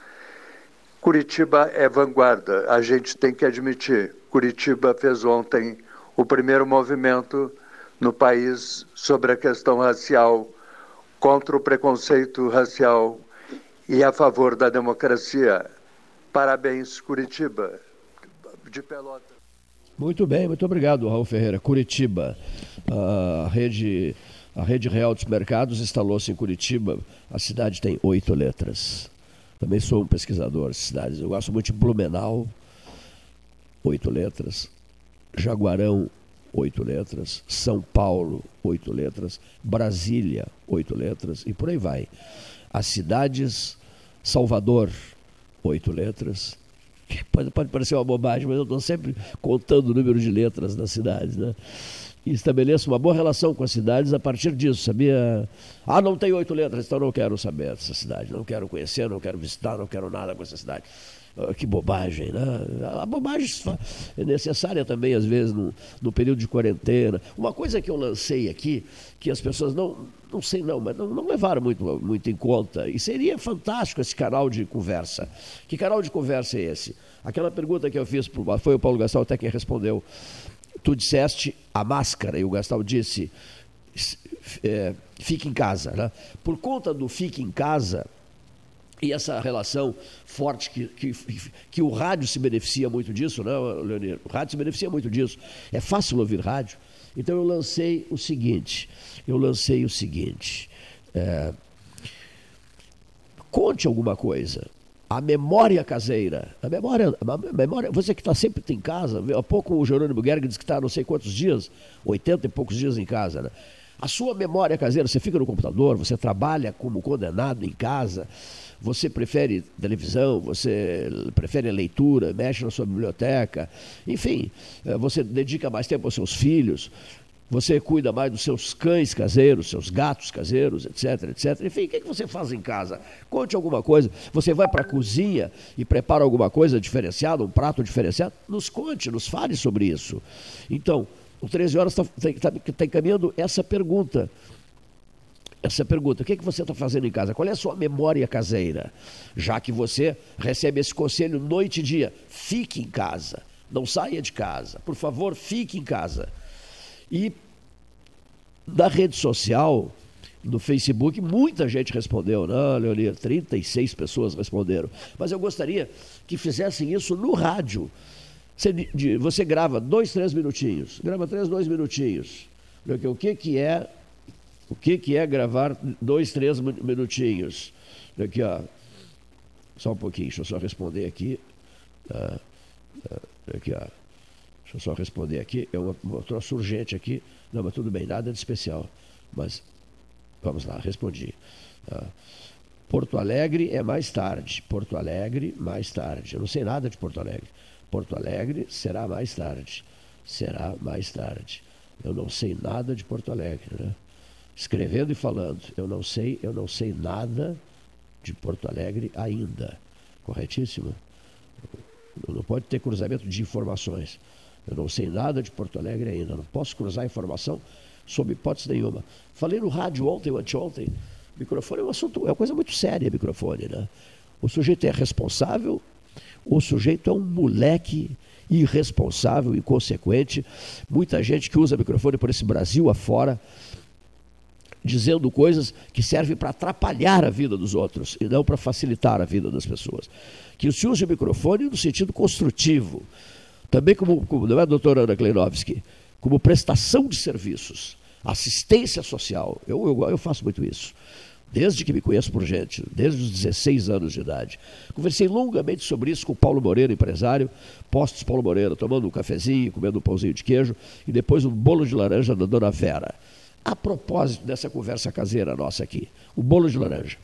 Curitiba é vanguarda, a gente tem que admitir. Curitiba fez ontem o primeiro movimento no país sobre a questão racial, contra o preconceito racial e a favor da democracia. Parabéns, Curitiba, de Pelotas. Muito bem, muito obrigado, Raul Ferreira. Curitiba, a rede, a rede Real dos Mercados instalou-se em Curitiba. A cidade tem oito letras. Também sou um pesquisador de cidades. Eu gosto muito de Blumenau, oito letras. Jaguarão, oito letras. São Paulo, oito letras. Brasília, oito letras. E por aí vai. As cidades Salvador, oito letras. Pode, pode parecer uma bobagem, mas eu estou sempre contando o número de letras das cidades, né? E estabeleço uma boa relação com as cidades a partir disso, sabia? Ah, não tem oito letras, então não quero saber dessa cidade, não quero conhecer, não quero visitar, não quero nada com essa cidade. Ah, que bobagem, né? A bobagem é necessária também, às vezes, no, no, período de quarentena. Uma coisa que eu lancei aqui, que as pessoas não, não sei não, mas não, não levaram muito, muito em conta, e seria fantástico esse canal de conversa. Que canal de conversa é esse? Aquela pergunta que eu fiz, foi o Paulo Gastal até quem respondeu. Tu disseste a máscara, e o Gastal disse, é, fique em casa. Né? Por conta do fique em casa, e essa relação forte que, que, que o rádio se beneficia muito disso, né, Leonir? O rádio se beneficia muito disso. É fácil ouvir rádio. Então eu lancei o seguinte, eu lancei o seguinte. É, conte alguma coisa. A memória caseira, a memória, a memória você que está sempre em casa, há pouco o Jerônimo Gerg disse que está não sei quantos dias, 80 e poucos dias em casa, né? A sua memória caseira, você fica no computador, você trabalha como condenado em casa, você prefere televisão, você prefere a leitura, mexe na sua biblioteca, enfim, eh, você dedica mais tempo aos seus filhos, você cuida mais dos seus cães caseiros, seus gatos caseiros, etc, etc. Enfim, o que, é que você faz em casa? Conte alguma coisa. Você vai para a cozinha e prepara alguma coisa diferenciada, um prato diferenciado? Nos conte, nos fale sobre isso. Então, o 13 Horas está tá, tá encaminhando essa pergunta essa pergunta: o que, é que você está fazendo em casa? Qual é a sua memória caseira? Já que você recebe esse conselho noite e dia, fique em casa, não saia de casa, por favor, fique em casa. E da rede social, no Facebook, muita gente respondeu, não, Leonir, 36 pessoas responderam. Mas eu gostaria que fizessem isso no rádio. Você, você grava dois, três minutinhos, grava três, dois minutinhos. O que, que é o que, que é gravar dois, três minutinhos? Aqui, ó. Só um pouquinho, deixa eu só responder aqui. Ah, ah, aqui, ó. Deixa eu só responder aqui. É uma, uma troço urgente aqui. Não, mas tudo bem, nada de especial. Mas vamos lá, respondi. Ah, Porto Alegre é mais tarde. Porto Alegre, mais tarde. Eu não sei nada de Porto Alegre. Porto Alegre será mais tarde. Será mais tarde. Eu não sei nada de Porto Alegre, né? Escrevendo e falando. Eu não sei, eu não sei nada de Porto Alegre ainda. Corretíssimo? Não pode ter cruzamento de informações. Eu não sei nada de Porto Alegre ainda. Não posso cruzar informação sob hipótese nenhuma. Falei no rádio ontem ou anteontem. Microfone é um assunto, é uma coisa muito séria, microfone, né? O sujeito é responsável, o sujeito é um moleque irresponsável, inconsequente. Muita gente que usa microfone por esse Brasil afora dizendo coisas que servem para atrapalhar a vida dos outros e não para facilitar a vida das pessoas. Que se use o microfone no sentido construtivo, também como, como não é, doutora Ana Kleinovski, como prestação de serviços, assistência social. Eu, eu, eu faço muito isso desde que me conheço por gente, desde os 16 anos de idade. Conversei longamente sobre isso com o Paulo Moreira, empresário, postos Paulo Moreira, tomando um cafezinho, comendo um pãozinho de queijo e depois um bolo de laranja da Dona Vera. A propósito dessa conversa caseira nossa aqui, o bolo de laranja.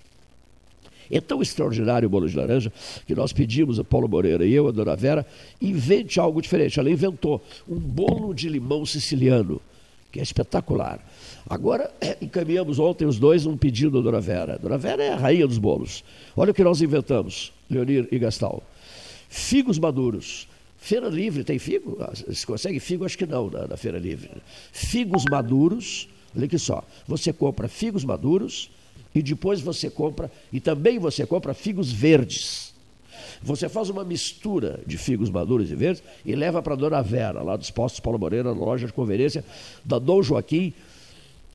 É tão extraordinário o bolo de laranja que nós pedimos a Paulo Moreira e eu, a dona Vera, invente algo diferente. Ela inventou um bolo de limão siciliano, que é espetacular. Agora, encaminhamos ontem os dois um pedido da dona Vera. A dona Vera é a rainha dos bolos. Olha o que nós inventamos, Leonir e Gastal. Figos maduros. Feira Livre tem figo? Ah, se consegue figo? Acho que não, na, na Feira Livre. Figos maduros Olha aqui só, você compra figos maduros e depois você compra, e também você compra figos verdes. Você faz uma mistura de figos maduros e verdes e leva para a Dona Vera, lá dos Postos Paulo Moreira, na loja de conveniência da Dom Joaquim,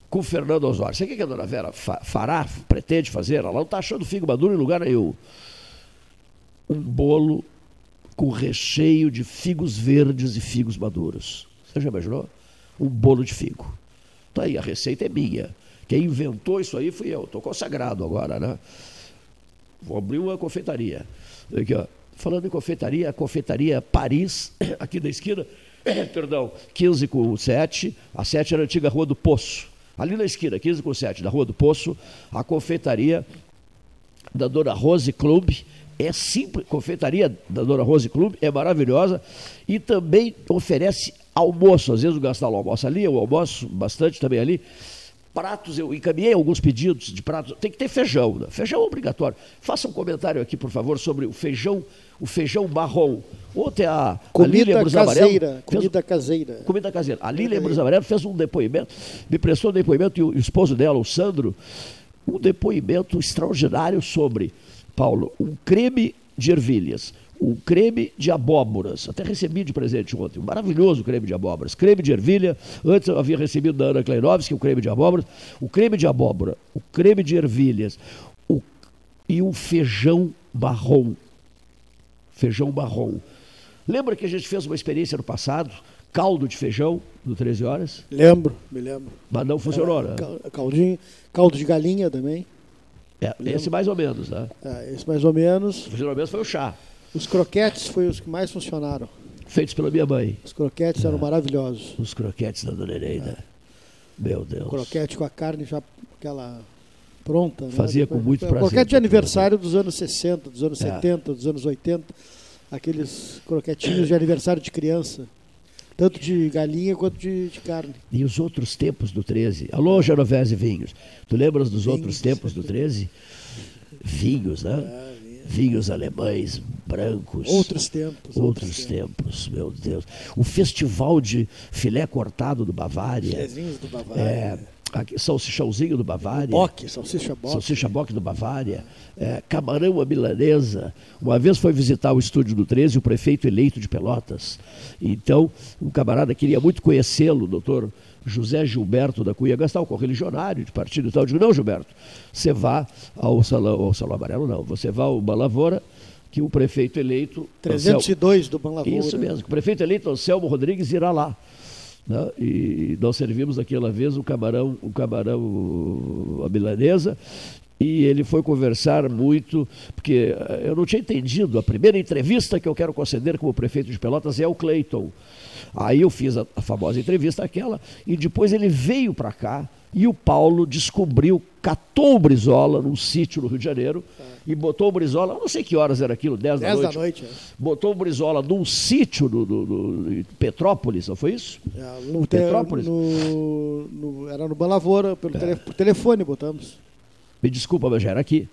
com Fernando Osório. Sabe o que a Dona Vera fará, pretende fazer? Ela não está achando figo maduro em lugar nenhum. Um bolo com recheio de figos verdes e figos maduros. Você já imaginou? Um bolo de figo. Tá aí, a receita é minha. Quem inventou isso aí fui eu. Estou consagrado agora, né? Vou abrir uma confeitaria. Aqui, ó. Falando em confeitaria, a confeitaria Paris, aqui da esquina, perdão, 15 com 7. A 7 era a antiga Rua do Poço. Ali na esquina, 15 com 7, da Rua do Poço, a confeitaria da dona Rose Club, é simples, confeitaria da Dona Rose Clube é maravilhosa e também oferece almoço. Às vezes o Gastalo almoça ali, eu almoço bastante também ali. Pratos, eu encaminhei alguns pedidos de pratos. Tem que ter feijão, né? feijão é obrigatório. Faça um comentário aqui, por favor, sobre o feijão, o feijão marrom. Ontem a, comida a Lília Brus caseira. Comida caseira. Comida caseira. A Lília Brus Amarelo fez um depoimento, me prestou um depoimento, e o, e o esposo dela, o Sandro, um depoimento extraordinário sobre, Paulo, um creme de ervilhas, um creme de abóboras. Até recebi de presente ontem, um maravilhoso creme de abóboras. Creme de ervilha, antes eu havia recebido da Ana Kleinovski o creme de abóboras. O creme de abóbora, o creme de ervilhas o, e o feijão marrom. Feijão marrom. Lembra que a gente fez uma experiência no passado? Caldo de feijão, no 13 horas? Lembro, me lembro. Mas não funcionou, né? Caldinho, caldo de galinha também. É, esse mais ou menos, né? É, esse mais ou menos. O mais ou menos foi o chá. Os croquetes foi os que mais funcionaram. Feitos pela minha mãe. Os croquetes eram maravilhosos. Os croquetes da Dona Nereida. Meu Deus. Croquete com a carne já aquela pronta. né? Fazia com muito prazer. Croquete de aniversário dos anos 60, dos anos É. 70, dos anos 80. Aqueles croquetinhos de aniversário de criança. Tanto de galinha quanto de, de carne. E os outros tempos do 13? Alô, Genovese Vinhos. Tu lembras dos outros tempos do 13? Vinhos, né? Vinhos alemães, brancos. Outros tempos. Outros tempos, meu Deus. O festival de filé cortado do Bavária. Filezinhos do Bavária. É, aqui, salsichãozinho do Bavária. Boque, salsicha boque. Salsicha boque do Bavária. É, camarão à milanesa. Uma vez foi visitar o estúdio do 13 o prefeito eleito de Pelotas. Então, um camarada queria muito conhecê-lo, doutor José Gilberto da Cunha Gastal, correligionário de partido e tal. Eu digo, não, Gilberto, você vá ao Salão, ao Salão Amarelo, não. Você vá ao Balavoura, que o prefeito eleito... 302 do Banlavoura. Isso mesmo, que o prefeito eleito Anselmo Rodrigues irá lá. né? E nós servimos aquela vez o camarão, o camarão, a milanesa, e ele foi conversar muito, porque eh, eu não tinha entendido. A primeira entrevista que eu quero conceder como prefeito de Pelotas é o Cleiton. Aí eu fiz a, a famosa entrevista aquela, e depois ele veio para cá, e o Paulo descobriu, catou o Brizola num sítio no Rio de Janeiro, e botou o Brizola, eu não sei que horas era aquilo, 10 da 10 noite. da noite. é. Botou o Brizola num sítio do, do- do- Petrópolis, não foi isso? É, no, te- Petrópolis? no- no- era no Banlavoura, pelo tele- por telefone botamos. Me desculpa, mas já era aqui.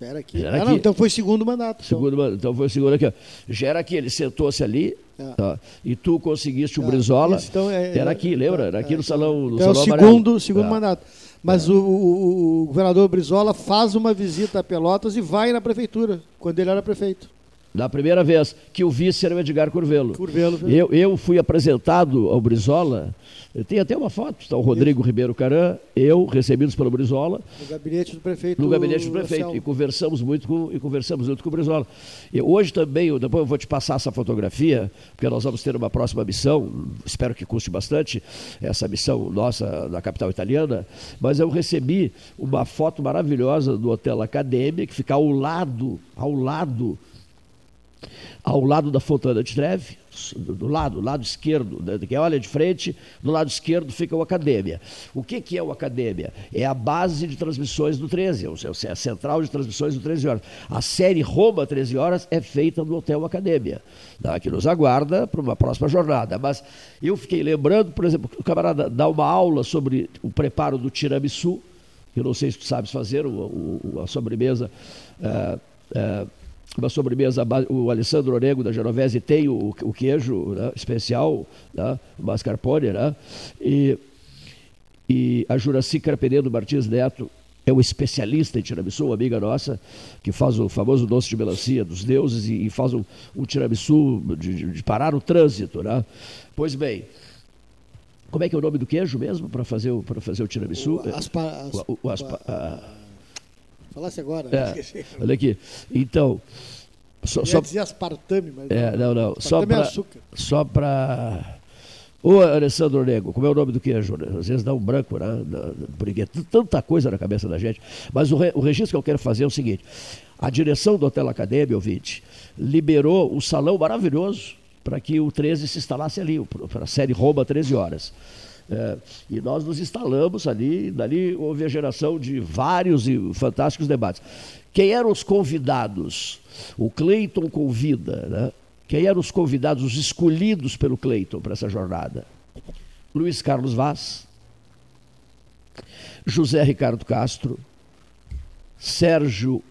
Já era aqui. Já era Ah, aqui. não, então foi segundo mandato. então. Segundo, ma- então foi segundo aqui. Já era aqui, ele sentou-se ali, É. tá, e tu conseguiste o Ah, Brizola. então é- era aqui, lembra? Era aqui no salão, no Então é o salão segundo, amarelo. segundo É. mandato. Mas o, o- o governador Brizola faz uma visita a Pelotas e vai na prefeitura, quando ele era prefeito. Da primeira vez que o vice era o Edgar Curvelo. Curvelo. Eu, eu fui apresentado ao Brizola, tem até uma foto, está o Rodrigo Ribeiro Caran, eu, recebidos pelo Brizola, No gabinete do prefeito. no gabinete do prefeito e conversamos muito com, e conversamos muito com o Brizola. E hoje também, eu- depois eu vou te passar essa fotografia, porque nós vamos ter uma próxima missão, espero que custe bastante, essa missão nossa na capital italiana, mas eu recebi uma foto maravilhosa do Hotel Academia, que fica ao lado, ao lado ao lado da Fontana de Treve, do do lado, lado esquerdo, né, que olha de frente, do lado esquerdo fica o Academia. O que, que é o Academia? É a base de transmissões do 13, ou seja, é a central de transmissões do 13 horas. A série Roma 13 horas é feita no Hotel Academia, tá, que nos aguarda para uma próxima jornada. Mas eu fiquei lembrando, por exemplo, o camarada dá uma aula sobre o preparo do tiramisu, que eu não sei se tu sabes fazer, o, o- a sobremesa. eh, eh, uma sobremesa, o Alessandro Orego da Genovese tem o, o queijo né, especial, né, o mascarpone, né, e, e a Juraci Carpenedo Martins Neto é um especialista em tiramisu, uma amiga nossa, que faz o famoso doce de melancia dos deuses e, e faz um, um tiramisu de, de- de parar o trânsito. Né? Pois bem, como é que é o nome do queijo mesmo para fazer, o- fazer o tiramisu? O aspa- as- O- o aspa- ah, Falasse agora. é, esqueci. olha aqui. Então, só, só, dizer aspartame, mas é, não, não. Só Aspartame é para. açúcar. Só para. Ô, Alessandro Nego, como é o nome do queijo? né? Às vezes dá um branco, né? Porque é tanta coisa na cabeça da gente. Mas o, re- o registro que eu quero fazer é o seguinte: a direção do Hotel Academia, ouvinte, liberou um salão maravilhoso para que o 13 se instalasse ali, para a série Roma 13 horas. É, e nós nos instalamos ali, dali houve a geração de vários e fantásticos debates. Quem eram os convidados? O Cleiton convida, né? Quem eram os convidados, os escolhidos pelo Cleiton para essa jornada? Luiz Carlos Vaz, José Ricardo Castro, Sérgio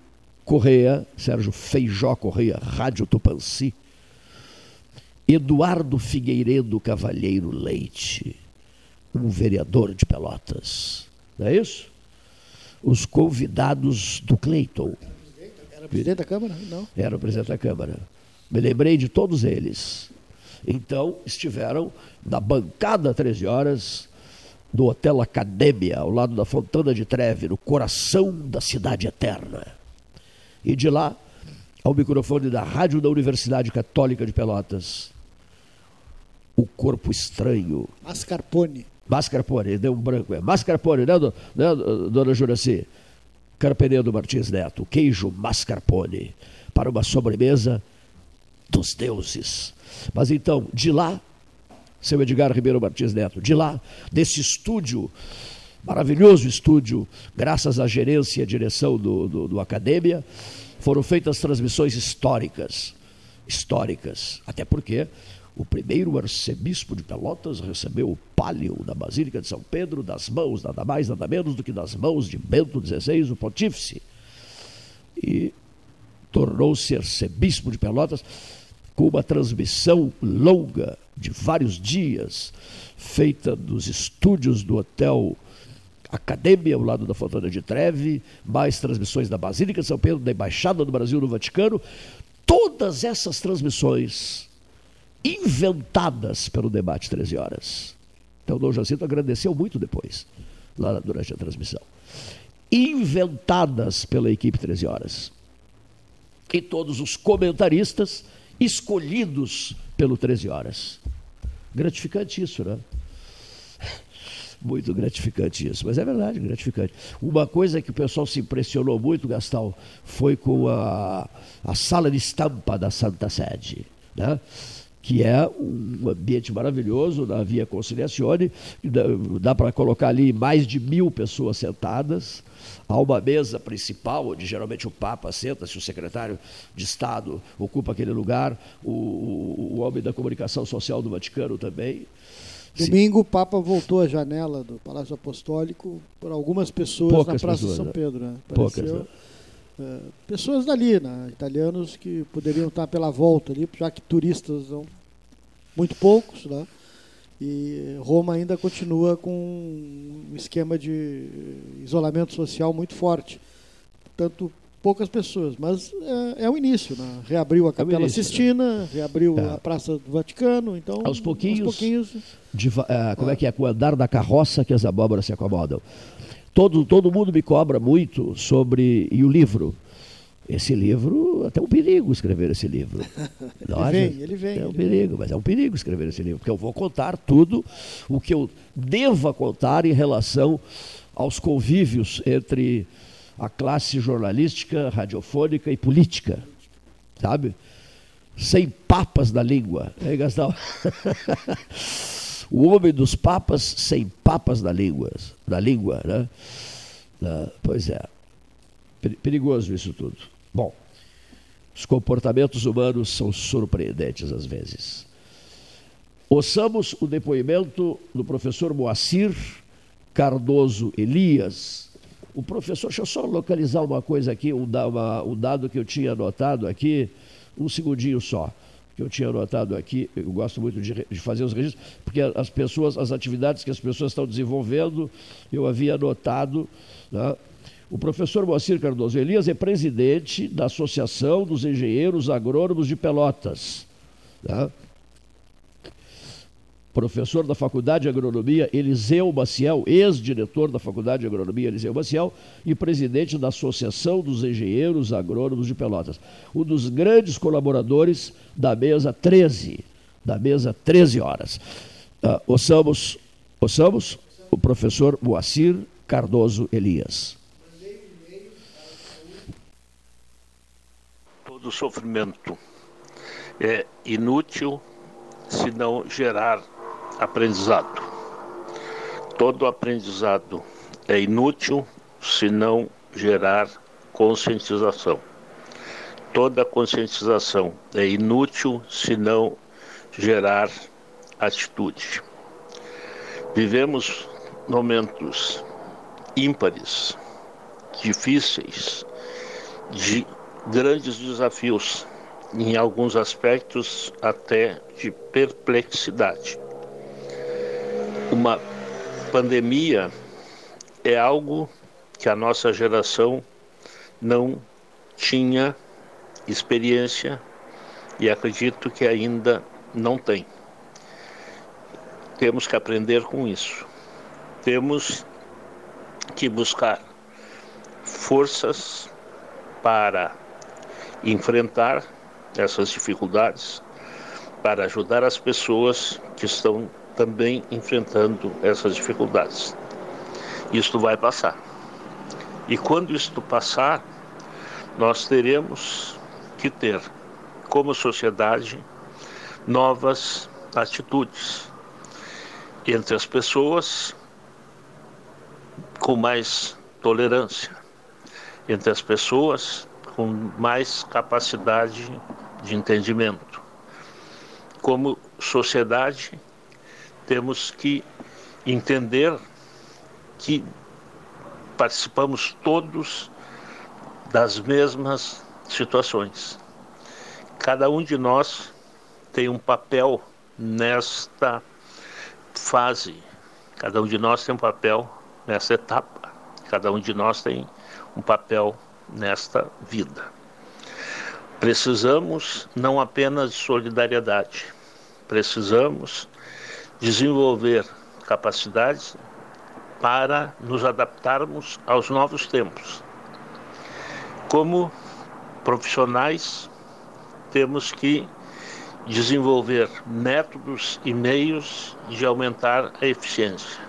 Correia, Sérgio Feijó Correia, Rádio Tupanci, Eduardo Figueiredo Cavalheiro Leite, um vereador de Pelotas. Não é isso? Os convidados do Cleiton. Era presidente da Câmara? Não. Era o presidente da Câmara. Me lembrei de todos eles. Então, estiveram na bancada 13 horas do Hotel Academia, ao lado da Fontana de Treve, no coração da cidade eterna. E de lá, ao microfone da Rádio da Universidade Católica de Pelotas, o corpo estranho. Mascarpone. Mascarpone, deu um branco. É Mascarpone, né, do, né dona Juraci? Carpenedo Martins Neto, queijo mascarpone, para uma sobremesa dos deuses. Mas então, de lá, seu Edgar Ribeiro Martins Neto, de lá, desse estúdio, maravilhoso estúdio, graças à gerência e à direção do, do, do Academia, foram feitas transmissões históricas. Históricas. Até porque o primeiro arcebispo de Pelotas recebeu o pálio da Basílica de São Pedro das mãos, nada mais, nada menos do que das mãos de Bento XVI, o pontífice. E tornou-se arcebispo de Pelotas com uma transmissão longa de vários dias, feita nos estúdios do hotel Academia, ao lado da Fontana de Treve, mais transmissões da Basílica de São Pedro, da Embaixada do Brasil no Vaticano. Todas essas transmissões inventadas pelo debate 13 horas. Então, Dom Jacinto agradeceu muito depois, lá durante a transmissão. Inventadas pela equipe 13 horas. E todos os comentaristas escolhidos pelo 13 horas. Gratificante isso, né? Muito gratificante isso, mas é verdade, gratificante. Uma coisa que o pessoal se impressionou muito, Gastal, foi com a, a sala de estampa da Santa Sede, né? Que é um ambiente maravilhoso na Via Conciliazione, dá, dá para colocar ali mais de mil pessoas sentadas, Há uma mesa principal, onde geralmente o Papa senta-se, o secretário de Estado ocupa aquele lugar, o, o, o homem da comunicação social do Vaticano também. Domingo, o Papa voltou à janela do Palácio Apostólico por algumas pessoas Poucas na Praça pessoas, São né? Pedro. Né? Poucas, né? é, pessoas dali, né? italianos que poderiam estar pela volta ali, já que turistas são muito poucos. Né? E Roma ainda continua com um esquema de isolamento social muito forte. Portanto, poucas pessoas, mas é, é o início. Né? Reabriu a Capela início, né? Sistina, reabriu É. a Praça do Vaticano, então Aos pouquinhos, aos pouquinhos deva- ah, como é que é? Com o andar da carroça que as abóboras se acomodam. Todo, todo mundo me cobra muito sobre. E o livro? Esse livro, até um perigo escrever esse livro. Não acha? vem, ele vem, É um ele perigo, mas é um perigo escrever esse livro, porque eu vou contar tudo o que eu deva contar em relação aos convívios entre a classe jornalística, radiofônica e política. Sabe? Sem papas na língua. Aí, Gastão? o homem dos papas sem papas na língua, na língua, né? Ah, pois é. Peri- Perigoso isso tudo. Bom, os comportamentos humanos são surpreendentes às vezes. Ouçamos o depoimento do professor Moacir Cardoso Elias. O professor, deixa eu só localizar uma coisa aqui, um, um dado que eu tinha anotado aqui, um segundinho só, que eu tinha anotado aqui, eu gosto muito de, de fazer os registros, porque as pessoas, as atividades que as pessoas estão desenvolvendo, eu havia anotado, né? O professor Moacir Cardoso Elias é presidente da Associação dos Engenheiros Agrônomos de Pelotas. né? Professor da Faculdade de Agronomia Eliseu Maciel, ex-diretor da Faculdade de Agronomia Eliseu Maciel e presidente da Associação dos Engenheiros Agrônomos de Pelotas. Um dos grandes colaboradores da mesa 13, da mesa 13 horas. Ah, ouçamos, ouçamos o professor Moacir Cardoso Elias. Todo sofrimento é inútil se não gerar aprendizado. todo aprendizado é inútil se não gerar conscientização. Toda conscientização é inútil se não gerar atitude. Vivemos momentos ímpares, difíceis, de grandes desafios, em alguns aspectos até de perplexidade. Uma pandemia é algo que a nossa geração não tinha experiência e acredito que ainda não tem. Temos que aprender com isso. Temos que buscar forças para enfrentar essas dificuldades, para ajudar as pessoas que estão também enfrentando essas dificuldades. Isto vai passar. E quando isto passar, nós teremos que ter, como sociedade, novas atitudes entre as pessoas com mais tolerância, entre as pessoas com mais capacidade de entendimento. Como sociedade, temos que entender que participamos todos das mesmas situações. Cada um de nós tem um papel nesta fase, cada um de nós tem um papel nessa etapa, cada um de nós tem um papel nesta vida. Precisamos não apenas de solidariedade, precisamos desenvolver capacidades para nos adaptarmos aos novos tempos. Como profissionais, temos que desenvolver métodos e meios de aumentar a eficiência.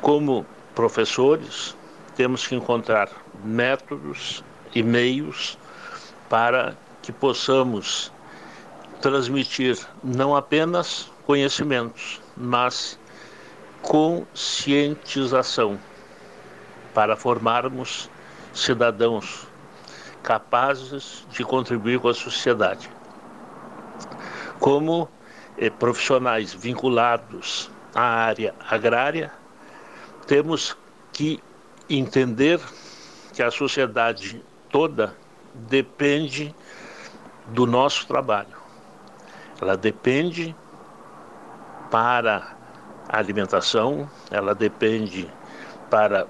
Como professores, temos que encontrar métodos e meios para que possamos transmitir não apenas conhecimentos, mas conscientização para formarmos cidadãos capazes de contribuir com a sociedade. Como eh, profissionais vinculados à área agrária, temos que entender que a sociedade toda depende do nosso trabalho. Ela depende para a alimentação, ela depende para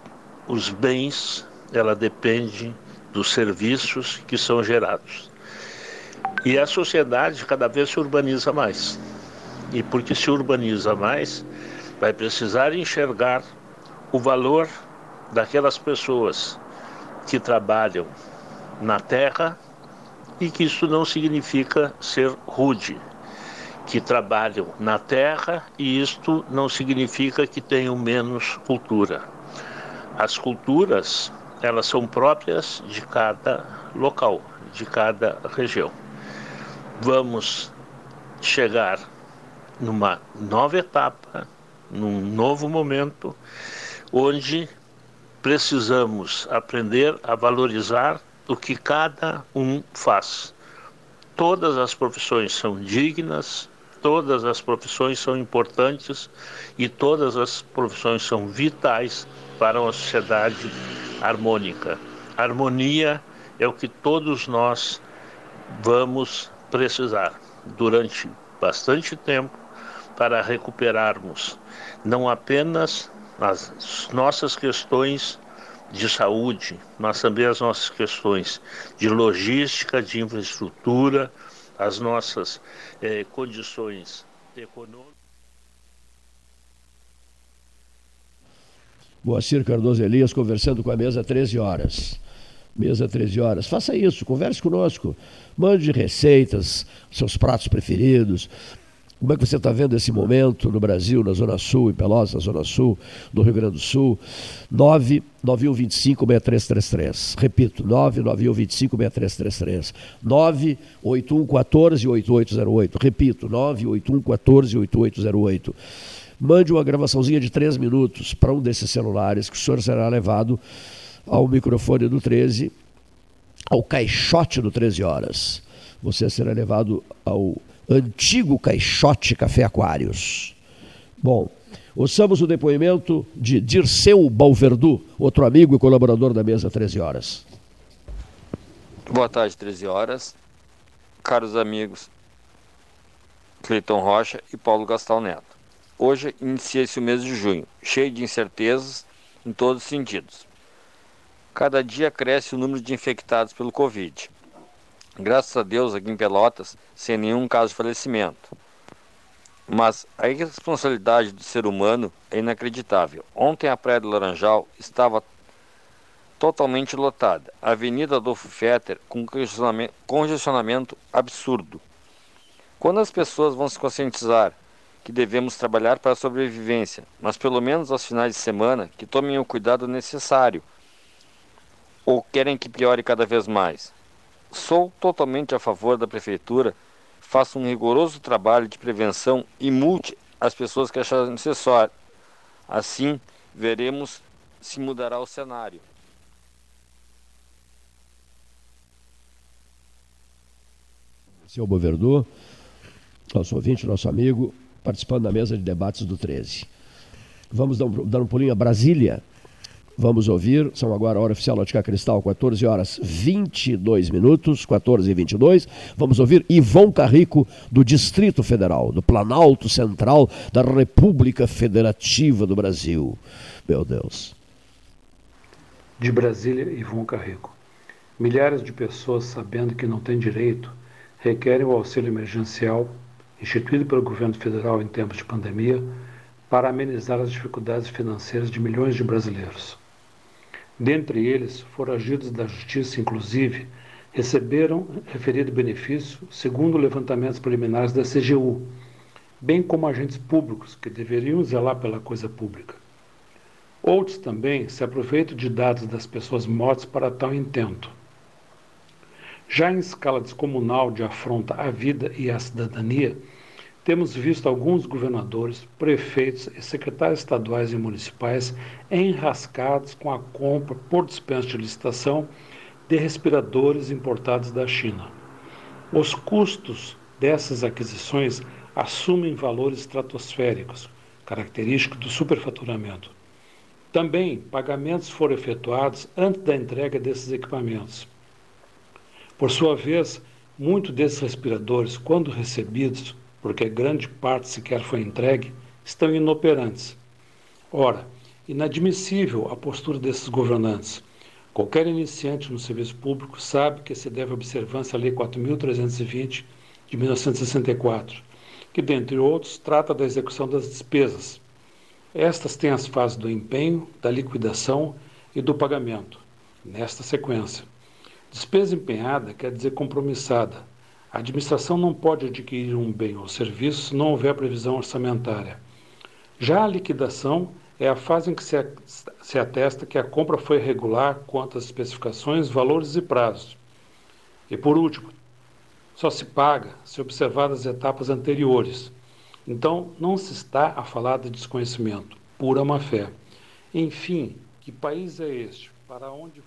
os bens, ela depende dos serviços que são gerados. E a sociedade cada vez se urbaniza mais. E porque se urbaniza mais, vai precisar enxergar o valor daquelas pessoas que trabalham na terra e que isso não significa ser rude, que trabalham na terra e isto não significa que tenham menos cultura. As culturas, elas são próprias de cada local, de cada região. Vamos chegar numa nova etapa, num novo momento, onde precisamos aprender a valorizar o que cada um faz. Todas as profissões são dignas, todas as profissões são importantes e todas as profissões são vitais para uma sociedade harmônica. Harmonia é o que todos nós vamos precisar durante bastante tempo para recuperarmos não apenas as nossas questões de saúde, mas também as nossas questões de logística, de infraestrutura, as nossas eh, condições econômicas. Moacir Cardoso Elias conversando com a mesa 13 horas. Mesa 13 horas. Faça isso, converse conosco. Mande receitas, seus pratos preferidos, como é que você está vendo esse momento no Brasil, na Zona Sul, em Pelotas, na Zona Sul, no Rio Grande do Sul? 99125-6333. Repito, 99125-6333. 98114-8808. Repito, 98114-8808. mande uma gravaçãozinha de três minutos para um desses celulares que o senhor será levado ao microfone do 13, ao caixote do 13 horas. Você será levado ao antigo caixote Café Aquários. Bom, ouçamos o depoimento de Dirceu Balverdu, outro amigo e colaborador da mesa 13 horas. Boa tarde, 13 horas. Caros amigos Cleiton Rocha e Paulo Gastal Neto. Hoje inicia-se o mês de junho, cheio de incertezas em todos os sentidos. Cada dia cresce o número de infectados pelo Covid. Graças a Deus, aqui em Pelotas, sem nenhum caso de falecimento. Mas a irresponsabilidade do ser humano é inacreditável. Ontem a Praia do Laranjal estava totalmente lotada. A Avenida Adolfo Fetter com congestionamento, congestionamento absurdo. Quando as pessoas vão se conscientizar que devemos trabalhar para a sobrevivência, mas pelo menos aos finais de semana que tomem o cuidado necessário, ou querem que piore cada vez mais? Sou totalmente a favor da prefeitura faça um rigoroso trabalho de prevenção e multe as pessoas que acharem necessário. Assim, veremos se mudará o cenário. Seu Boverdu, nosso ouvinte, nosso amigo, participando da mesa de debates do 13. Vamos dar um, dar um pulinho a Brasília. Vamos ouvir, são agora a hora oficial Ótica Cristal, 14 horas 22 minutos, 14 e 22. Vamos ouvir Ivon Carrico, do Distrito Federal, do Planalto Central da República Federativa do Brasil. Meu Deus. De Brasília, Ivon Carrico. Milhares de pessoas, sabendo que não têm direito, requerem o auxílio emergencial instituído pelo governo federal em tempos de pandemia para amenizar as dificuldades financeiras de milhões de brasileiros. Dentre eles, foragidos da justiça, inclusive, receberam referido benefício segundo levantamentos preliminares da CGU, bem como agentes públicos que deveriam zelar pela coisa pública. Outros também se aproveitam de dados das pessoas mortas para tal intento. Já em escala descomunal de afronta à vida e à cidadania, temos visto alguns governadores, prefeitos e secretários estaduais e municipais enrascados com a compra por dispensa de licitação de respiradores importados da China. Os custos dessas aquisições assumem valores estratosféricos, característicos do superfaturamento. Também pagamentos foram efetuados antes da entrega desses equipamentos. Por sua vez, muitos desses respiradores, quando recebidos, porque grande parte sequer foi entregue, estão inoperantes. Ora, inadmissível a postura desses governantes. Qualquer iniciante no serviço público sabe que se deve observância à Lei 4.320 de 1964, que, dentre outros, trata da execução das despesas. Estas têm as fases do empenho, da liquidação e do pagamento, nesta sequência. Despesa empenhada quer dizer compromissada, a administração não pode adquirir um bem ou serviço se não houver previsão orçamentária. Já a liquidação é a fase em que se atesta que a compra foi regular quanto às especificações, valores e prazos. E por último, só se paga se observadas as etapas anteriores. Então, não se está a falar de desconhecimento, pura má-fé. Enfim, que país é este? Para onde?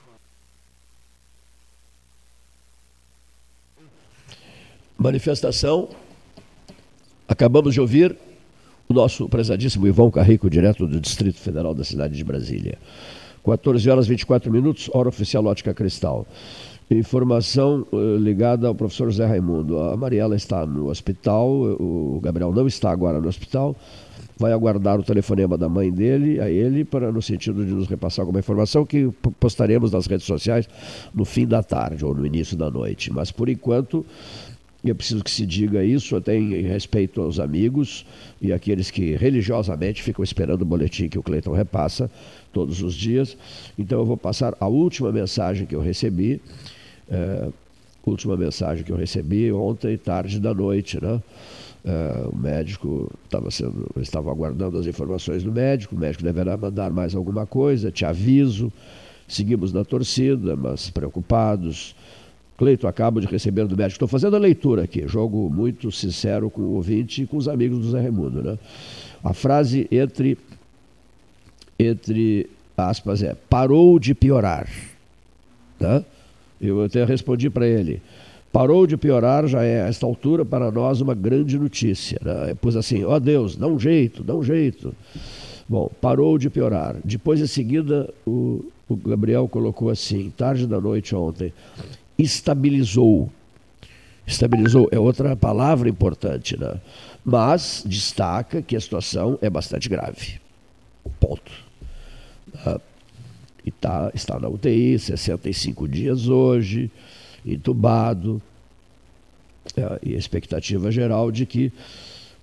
Manifestação. Acabamos de ouvir o nosso prezadíssimo Ivão Carrico, direto do Distrito Federal da cidade de Brasília. 14 horas 24 minutos, hora oficial Ótica Cristal. Informação uh, ligada ao professor José Raimundo. A Mariela está no hospital, o Gabriel não está agora no hospital. Vai aguardar o telefonema da mãe dele, a ele, para no sentido de nos repassar alguma informação que postaremos nas redes sociais no fim da tarde ou no início da noite. Mas por enquanto e preciso que se diga isso, até em respeito aos amigos e aqueles que religiosamente ficam esperando o boletim que o Cleiton repassa todos os dias. Então eu vou passar a última mensagem que eu recebi, é, última mensagem que eu recebi ontem, tarde da noite, né? É, o médico estava sendo, estava aguardando as informações do médico, o médico deverá mandar mais alguma coisa, te aviso. Seguimos na torcida, mas preocupados Cleito, acabo de receber do médico. Estou fazendo a leitura aqui, jogo muito sincero com o ouvinte e com os amigos do Zé Raimundo. Né? A frase entre, entre aspas é: parou de piorar. Tá? Eu até respondi para ele. Parou de piorar, já é, a esta altura, para nós, uma grande notícia. Né? Pois assim, ó oh Deus, dá um jeito, dá um jeito. Bom, parou de piorar. Depois, em seguida, o, o Gabriel colocou assim, tarde da noite ontem, estabilizou. Estabilizou é outra palavra importante, né? Mas destaca que a situação é bastante grave. Ponto. Ah, e tá, está na UTI, 65 dias hoje, entubado. É, e a expectativa geral de que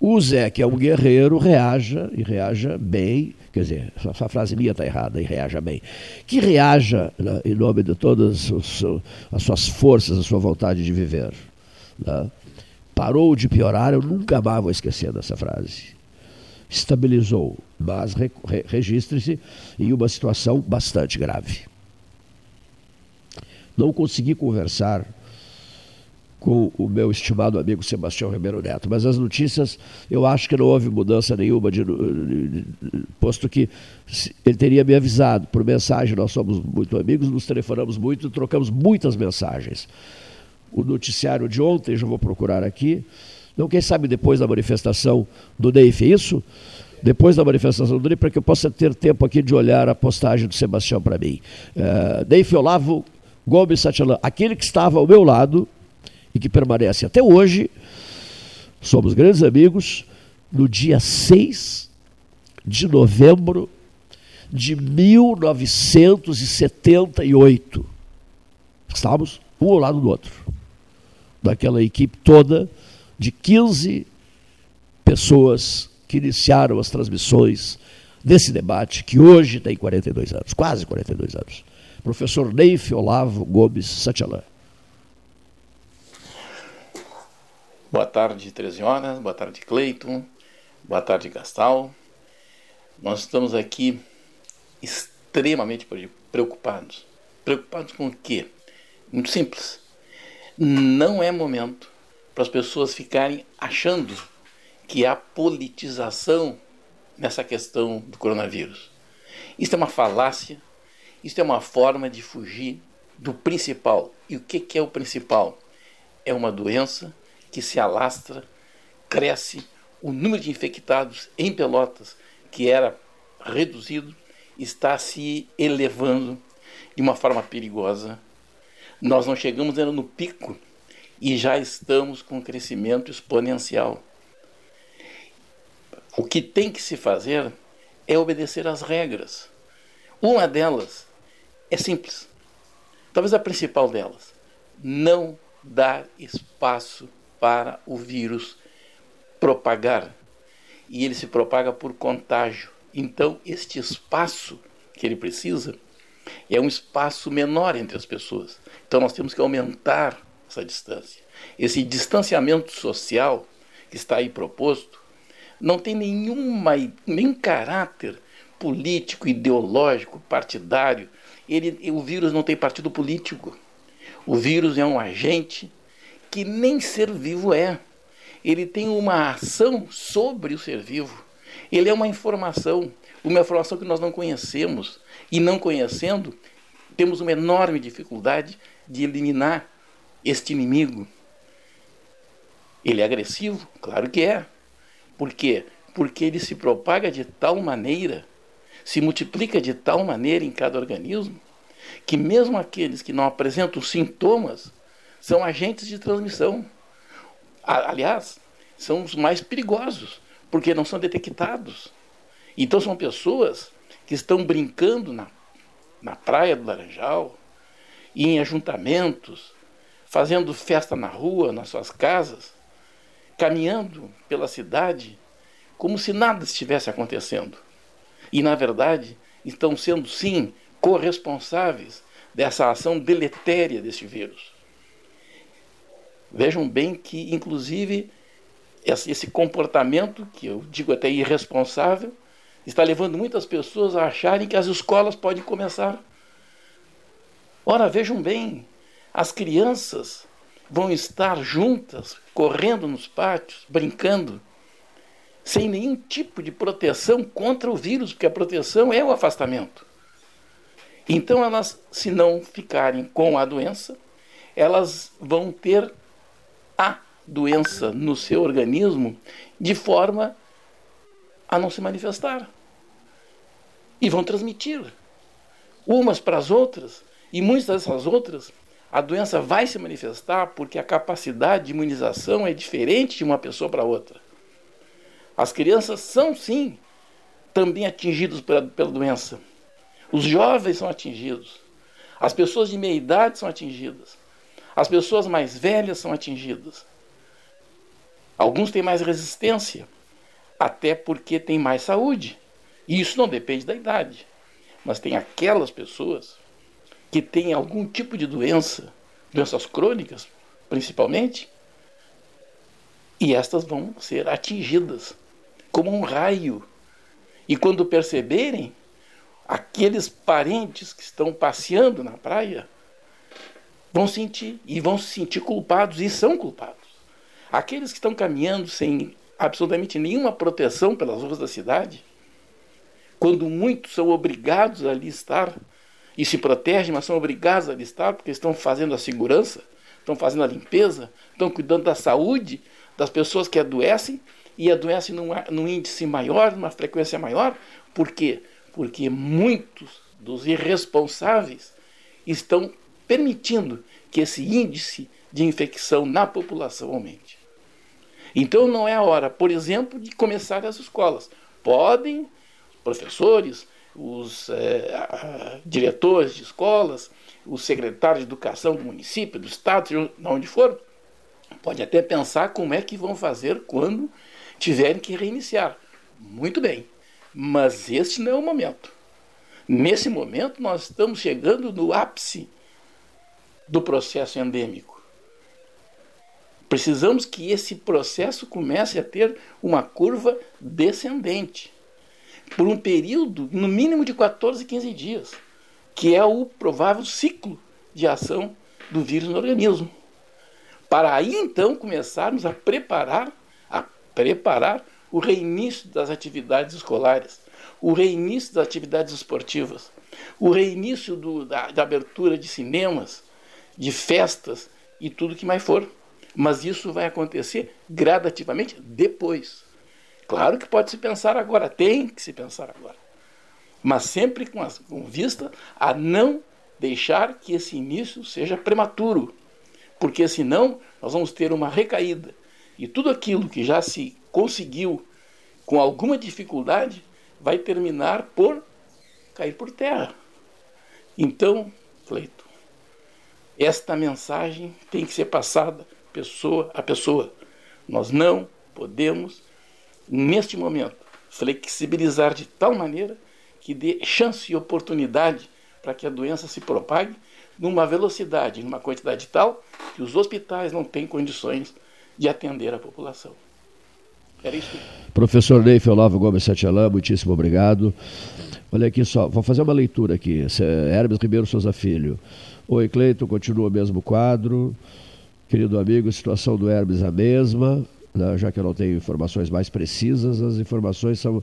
o Zé, que é um guerreiro, reaja e reaja bem. Quer dizer, essa frase minha está errada, e reaja bem. Que reaja né, em nome de todas as suas forças, a sua vontade de viver. Né? Parou de piorar, eu nunca mais vou esquecer dessa frase estabilizou, mas re, re, registre-se em uma situação bastante grave. Não consegui conversar com o meu estimado amigo Sebastião Ribeiro Neto, mas as notícias, eu acho que não houve mudança nenhuma, de, posto que ele teria me avisado por mensagem, nós somos muito amigos, nos telefonamos muito, trocamos muitas mensagens. O noticiário de ontem, já vou procurar aqui, então, quem sabe depois da manifestação do DEIF, isso? Depois da manifestação do DEIF, para que eu possa ter tempo aqui de olhar a postagem do Sebastião para mim. Uh, Olavo Gomes Satialan, aquele que estava ao meu lado e que permanece até hoje, somos grandes amigos, no dia 6 de novembro de 1978. Estávamos um ao lado do outro. Daquela equipe toda de 15 pessoas que iniciaram as transmissões desse debate, que hoje tem 42 anos, quase 42 anos. Professor Neif Olavo Gomes Satialã. Boa tarde, 13 horas. Boa tarde, Cleiton. Boa tarde, Gastal. Nós estamos aqui extremamente preocupados. Preocupados com o quê? Muito simples. Não é momento para as pessoas ficarem achando que há politização nessa questão do coronavírus. Isso é uma falácia, isso é uma forma de fugir do principal. E o que é o principal? É uma doença que se alastra, cresce, o número de infectados em Pelotas, que era reduzido, está se elevando de uma forma perigosa. Nós não chegamos ainda no pico e já estamos com crescimento exponencial. O que tem que se fazer é obedecer às regras. Uma delas é simples, talvez a principal delas: não dar espaço para o vírus propagar. E ele se propaga por contágio. Então, este espaço que ele precisa é um espaço menor entre as pessoas. Então, nós temos que aumentar essa distância. Esse distanciamento social que está aí proposto não tem nenhuma, nenhum caráter político, ideológico, partidário. Ele, o vírus não tem partido político. O vírus é um agente que nem ser vivo é. Ele tem uma ação sobre o ser vivo. Ele é uma informação, uma informação que nós não conhecemos. E não conhecendo, temos uma enorme dificuldade de eliminar este inimigo. Ele é agressivo? Claro que é. Por quê? Porque ele se propaga de tal maneira, se multiplica de tal maneira em cada organismo, que mesmo aqueles que não apresentam sintomas são agentes de transmissão. Aliás, são os mais perigosos, porque não são detectados. Então são pessoas que estão brincando na, na praia do Laranjal, em ajuntamentos, fazendo festa na rua, nas suas casas, caminhando pela cidade como se nada estivesse acontecendo. E, na verdade, estão sendo, sim, corresponsáveis dessa ação deletéria deste vírus. Vejam bem que, inclusive, esse comportamento, que eu digo até irresponsável, está levando muitas pessoas a acharem que as escolas podem começar. Ora, vejam bem, As crianças vão estar juntas, correndo nos pátios, brincando, sem nenhum tipo de proteção contra o vírus, porque a proteção é o afastamento. Então, elas, se não ficarem com a doença, elas vão ter a doença no seu organismo de forma a não se manifestar. E vão transmitir umas para as outras, e muitas dessas outras, a doença vai se manifestar porque a capacidade de imunização é diferente de uma pessoa para outra. As crianças são, sim, também atingidas pela, pela doença. Os jovens são atingidos. As pessoas de meia idade são atingidas. As pessoas mais velhas são atingidas. Alguns têm mais resistência, até porque têm mais saúde. E isso não depende da idade. Mas tem aquelas pessoas que têm algum tipo de doença, doenças crônicas, principalmente, e estas vão ser atingidas como um raio. E quando perceberem, aqueles parentes que estão passeando na praia vão sentir e vão se sentir culpados e são culpados. Aqueles que estão caminhando sem absolutamente nenhuma proteção pelas ruas da cidade quando muitos são obrigados a ali estar e se protegem, mas são obrigados a ali estar porque estão fazendo a segurança, estão fazendo a limpeza, estão cuidando da saúde das pessoas que adoecem e adoecem num, num índice maior, numa frequência maior. Por quê? Porque muitos dos irresponsáveis estão permitindo que esse índice de infecção na população aumente. Então não é a hora, por exemplo, de começar as escolas. Podem professores, os é, diretores de escolas, os secretários de educação do município, do estado, de onde for, pode até pensar como é que vão fazer quando tiverem que reiniciar. Muito bem, mas este não é o momento. Nesse momento, nós estamos chegando no ápice do processo endêmico. Precisamos que esse processo comece a ter uma curva descendente por um período no mínimo de 14, 15 dias, que é o provável ciclo de ação do vírus no organismo. Para aí então começarmos a preparar, a preparar o reinício das atividades escolares, o reinício das atividades esportivas, o reinício do, da, da abertura de cinemas, de festas e tudo que mais for. Mas isso vai acontecer gradativamente depois. Claro que pode se pensar agora, tem que se pensar agora. Mas sempre com, as, com vista a não deixar que esse início seja prematuro, porque senão nós vamos ter uma recaída. E tudo aquilo que já se conseguiu com alguma dificuldade vai terminar por cair por terra. Então, Cleito, esta mensagem tem que ser passada pessoa a pessoa. Nós não podemos neste momento, flexibilizar de tal maneira que dê chance e oportunidade para que a doença se propague numa velocidade, numa quantidade tal que os hospitais não têm condições de atender a população. Era isso. Professor Neif Olavo Gomes Satialã, muitíssimo obrigado. Olha aqui só, vou fazer uma leitura aqui. Hermes Ribeiro Souza Filho. Oi, Cleiton, continua o mesmo quadro. Querido amigo, situação do Hermes a mesma né, já que eu não tenho informações mais precisas, as informações são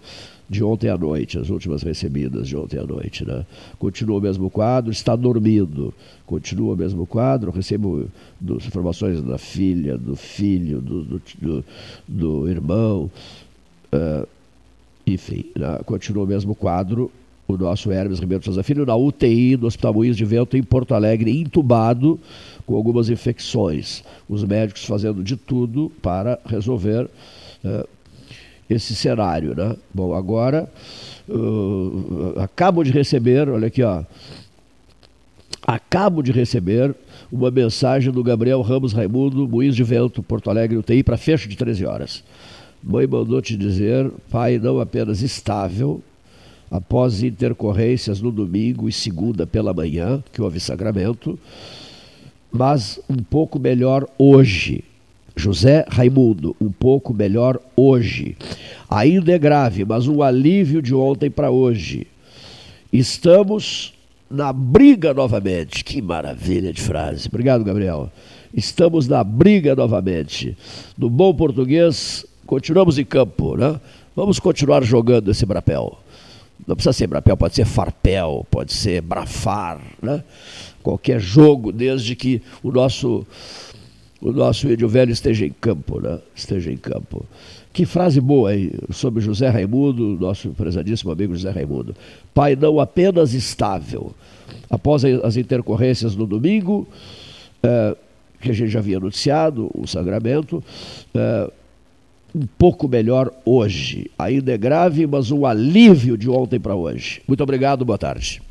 de ontem à noite, as últimas recebidas de ontem à noite. Né? Continua o mesmo quadro, está dormindo. Continua o mesmo quadro, recebo dos, informações da filha, do filho, do, do, do, do irmão. Uh, enfim, né? continua o mesmo quadro. O nosso Hermes Ribeiro Souza Filho na UTI do Hospital Moinhos de Vento, em Porto Alegre, entubado com algumas infecções. Os médicos fazendo de tudo para resolver uh, esse cenário. Né? Bom, agora uh, acabo de receber, olha aqui, ó. Acabo de receber uma mensagem do Gabriel Ramos Raimundo, Moinhos de Vento, Porto Alegre, UTI, para fecho de 13 horas. Mãe mandou te dizer, pai não apenas estável, após intercorrências no domingo e segunda pela manhã, que houve sagramento, mas um pouco melhor hoje. José Raimundo, um pouco melhor hoje. Ainda é grave, mas um alívio de ontem para hoje. Estamos na briga novamente. Que maravilha de frase. Obrigado, Gabriel. Estamos na briga novamente. No bom português, continuamos em campo, né? Vamos continuar jogando esse brapel. Não precisa ser brapel, pode ser farpel, pode ser brafar, né? Qualquer jogo, desde que o nosso o nosso índio velho esteja em campo, né? Esteja em campo. Que frase boa aí sobre José Raimundo, nosso prezadíssimo amigo José Raimundo. Pai não apenas estável. Após as intercorrências no domingo, é, que a gente já havia anunciado, o sangramento, é, um pouco melhor hoje. Ainda é grave, mas um alívio de ontem para hoje. Muito obrigado, boa tarde.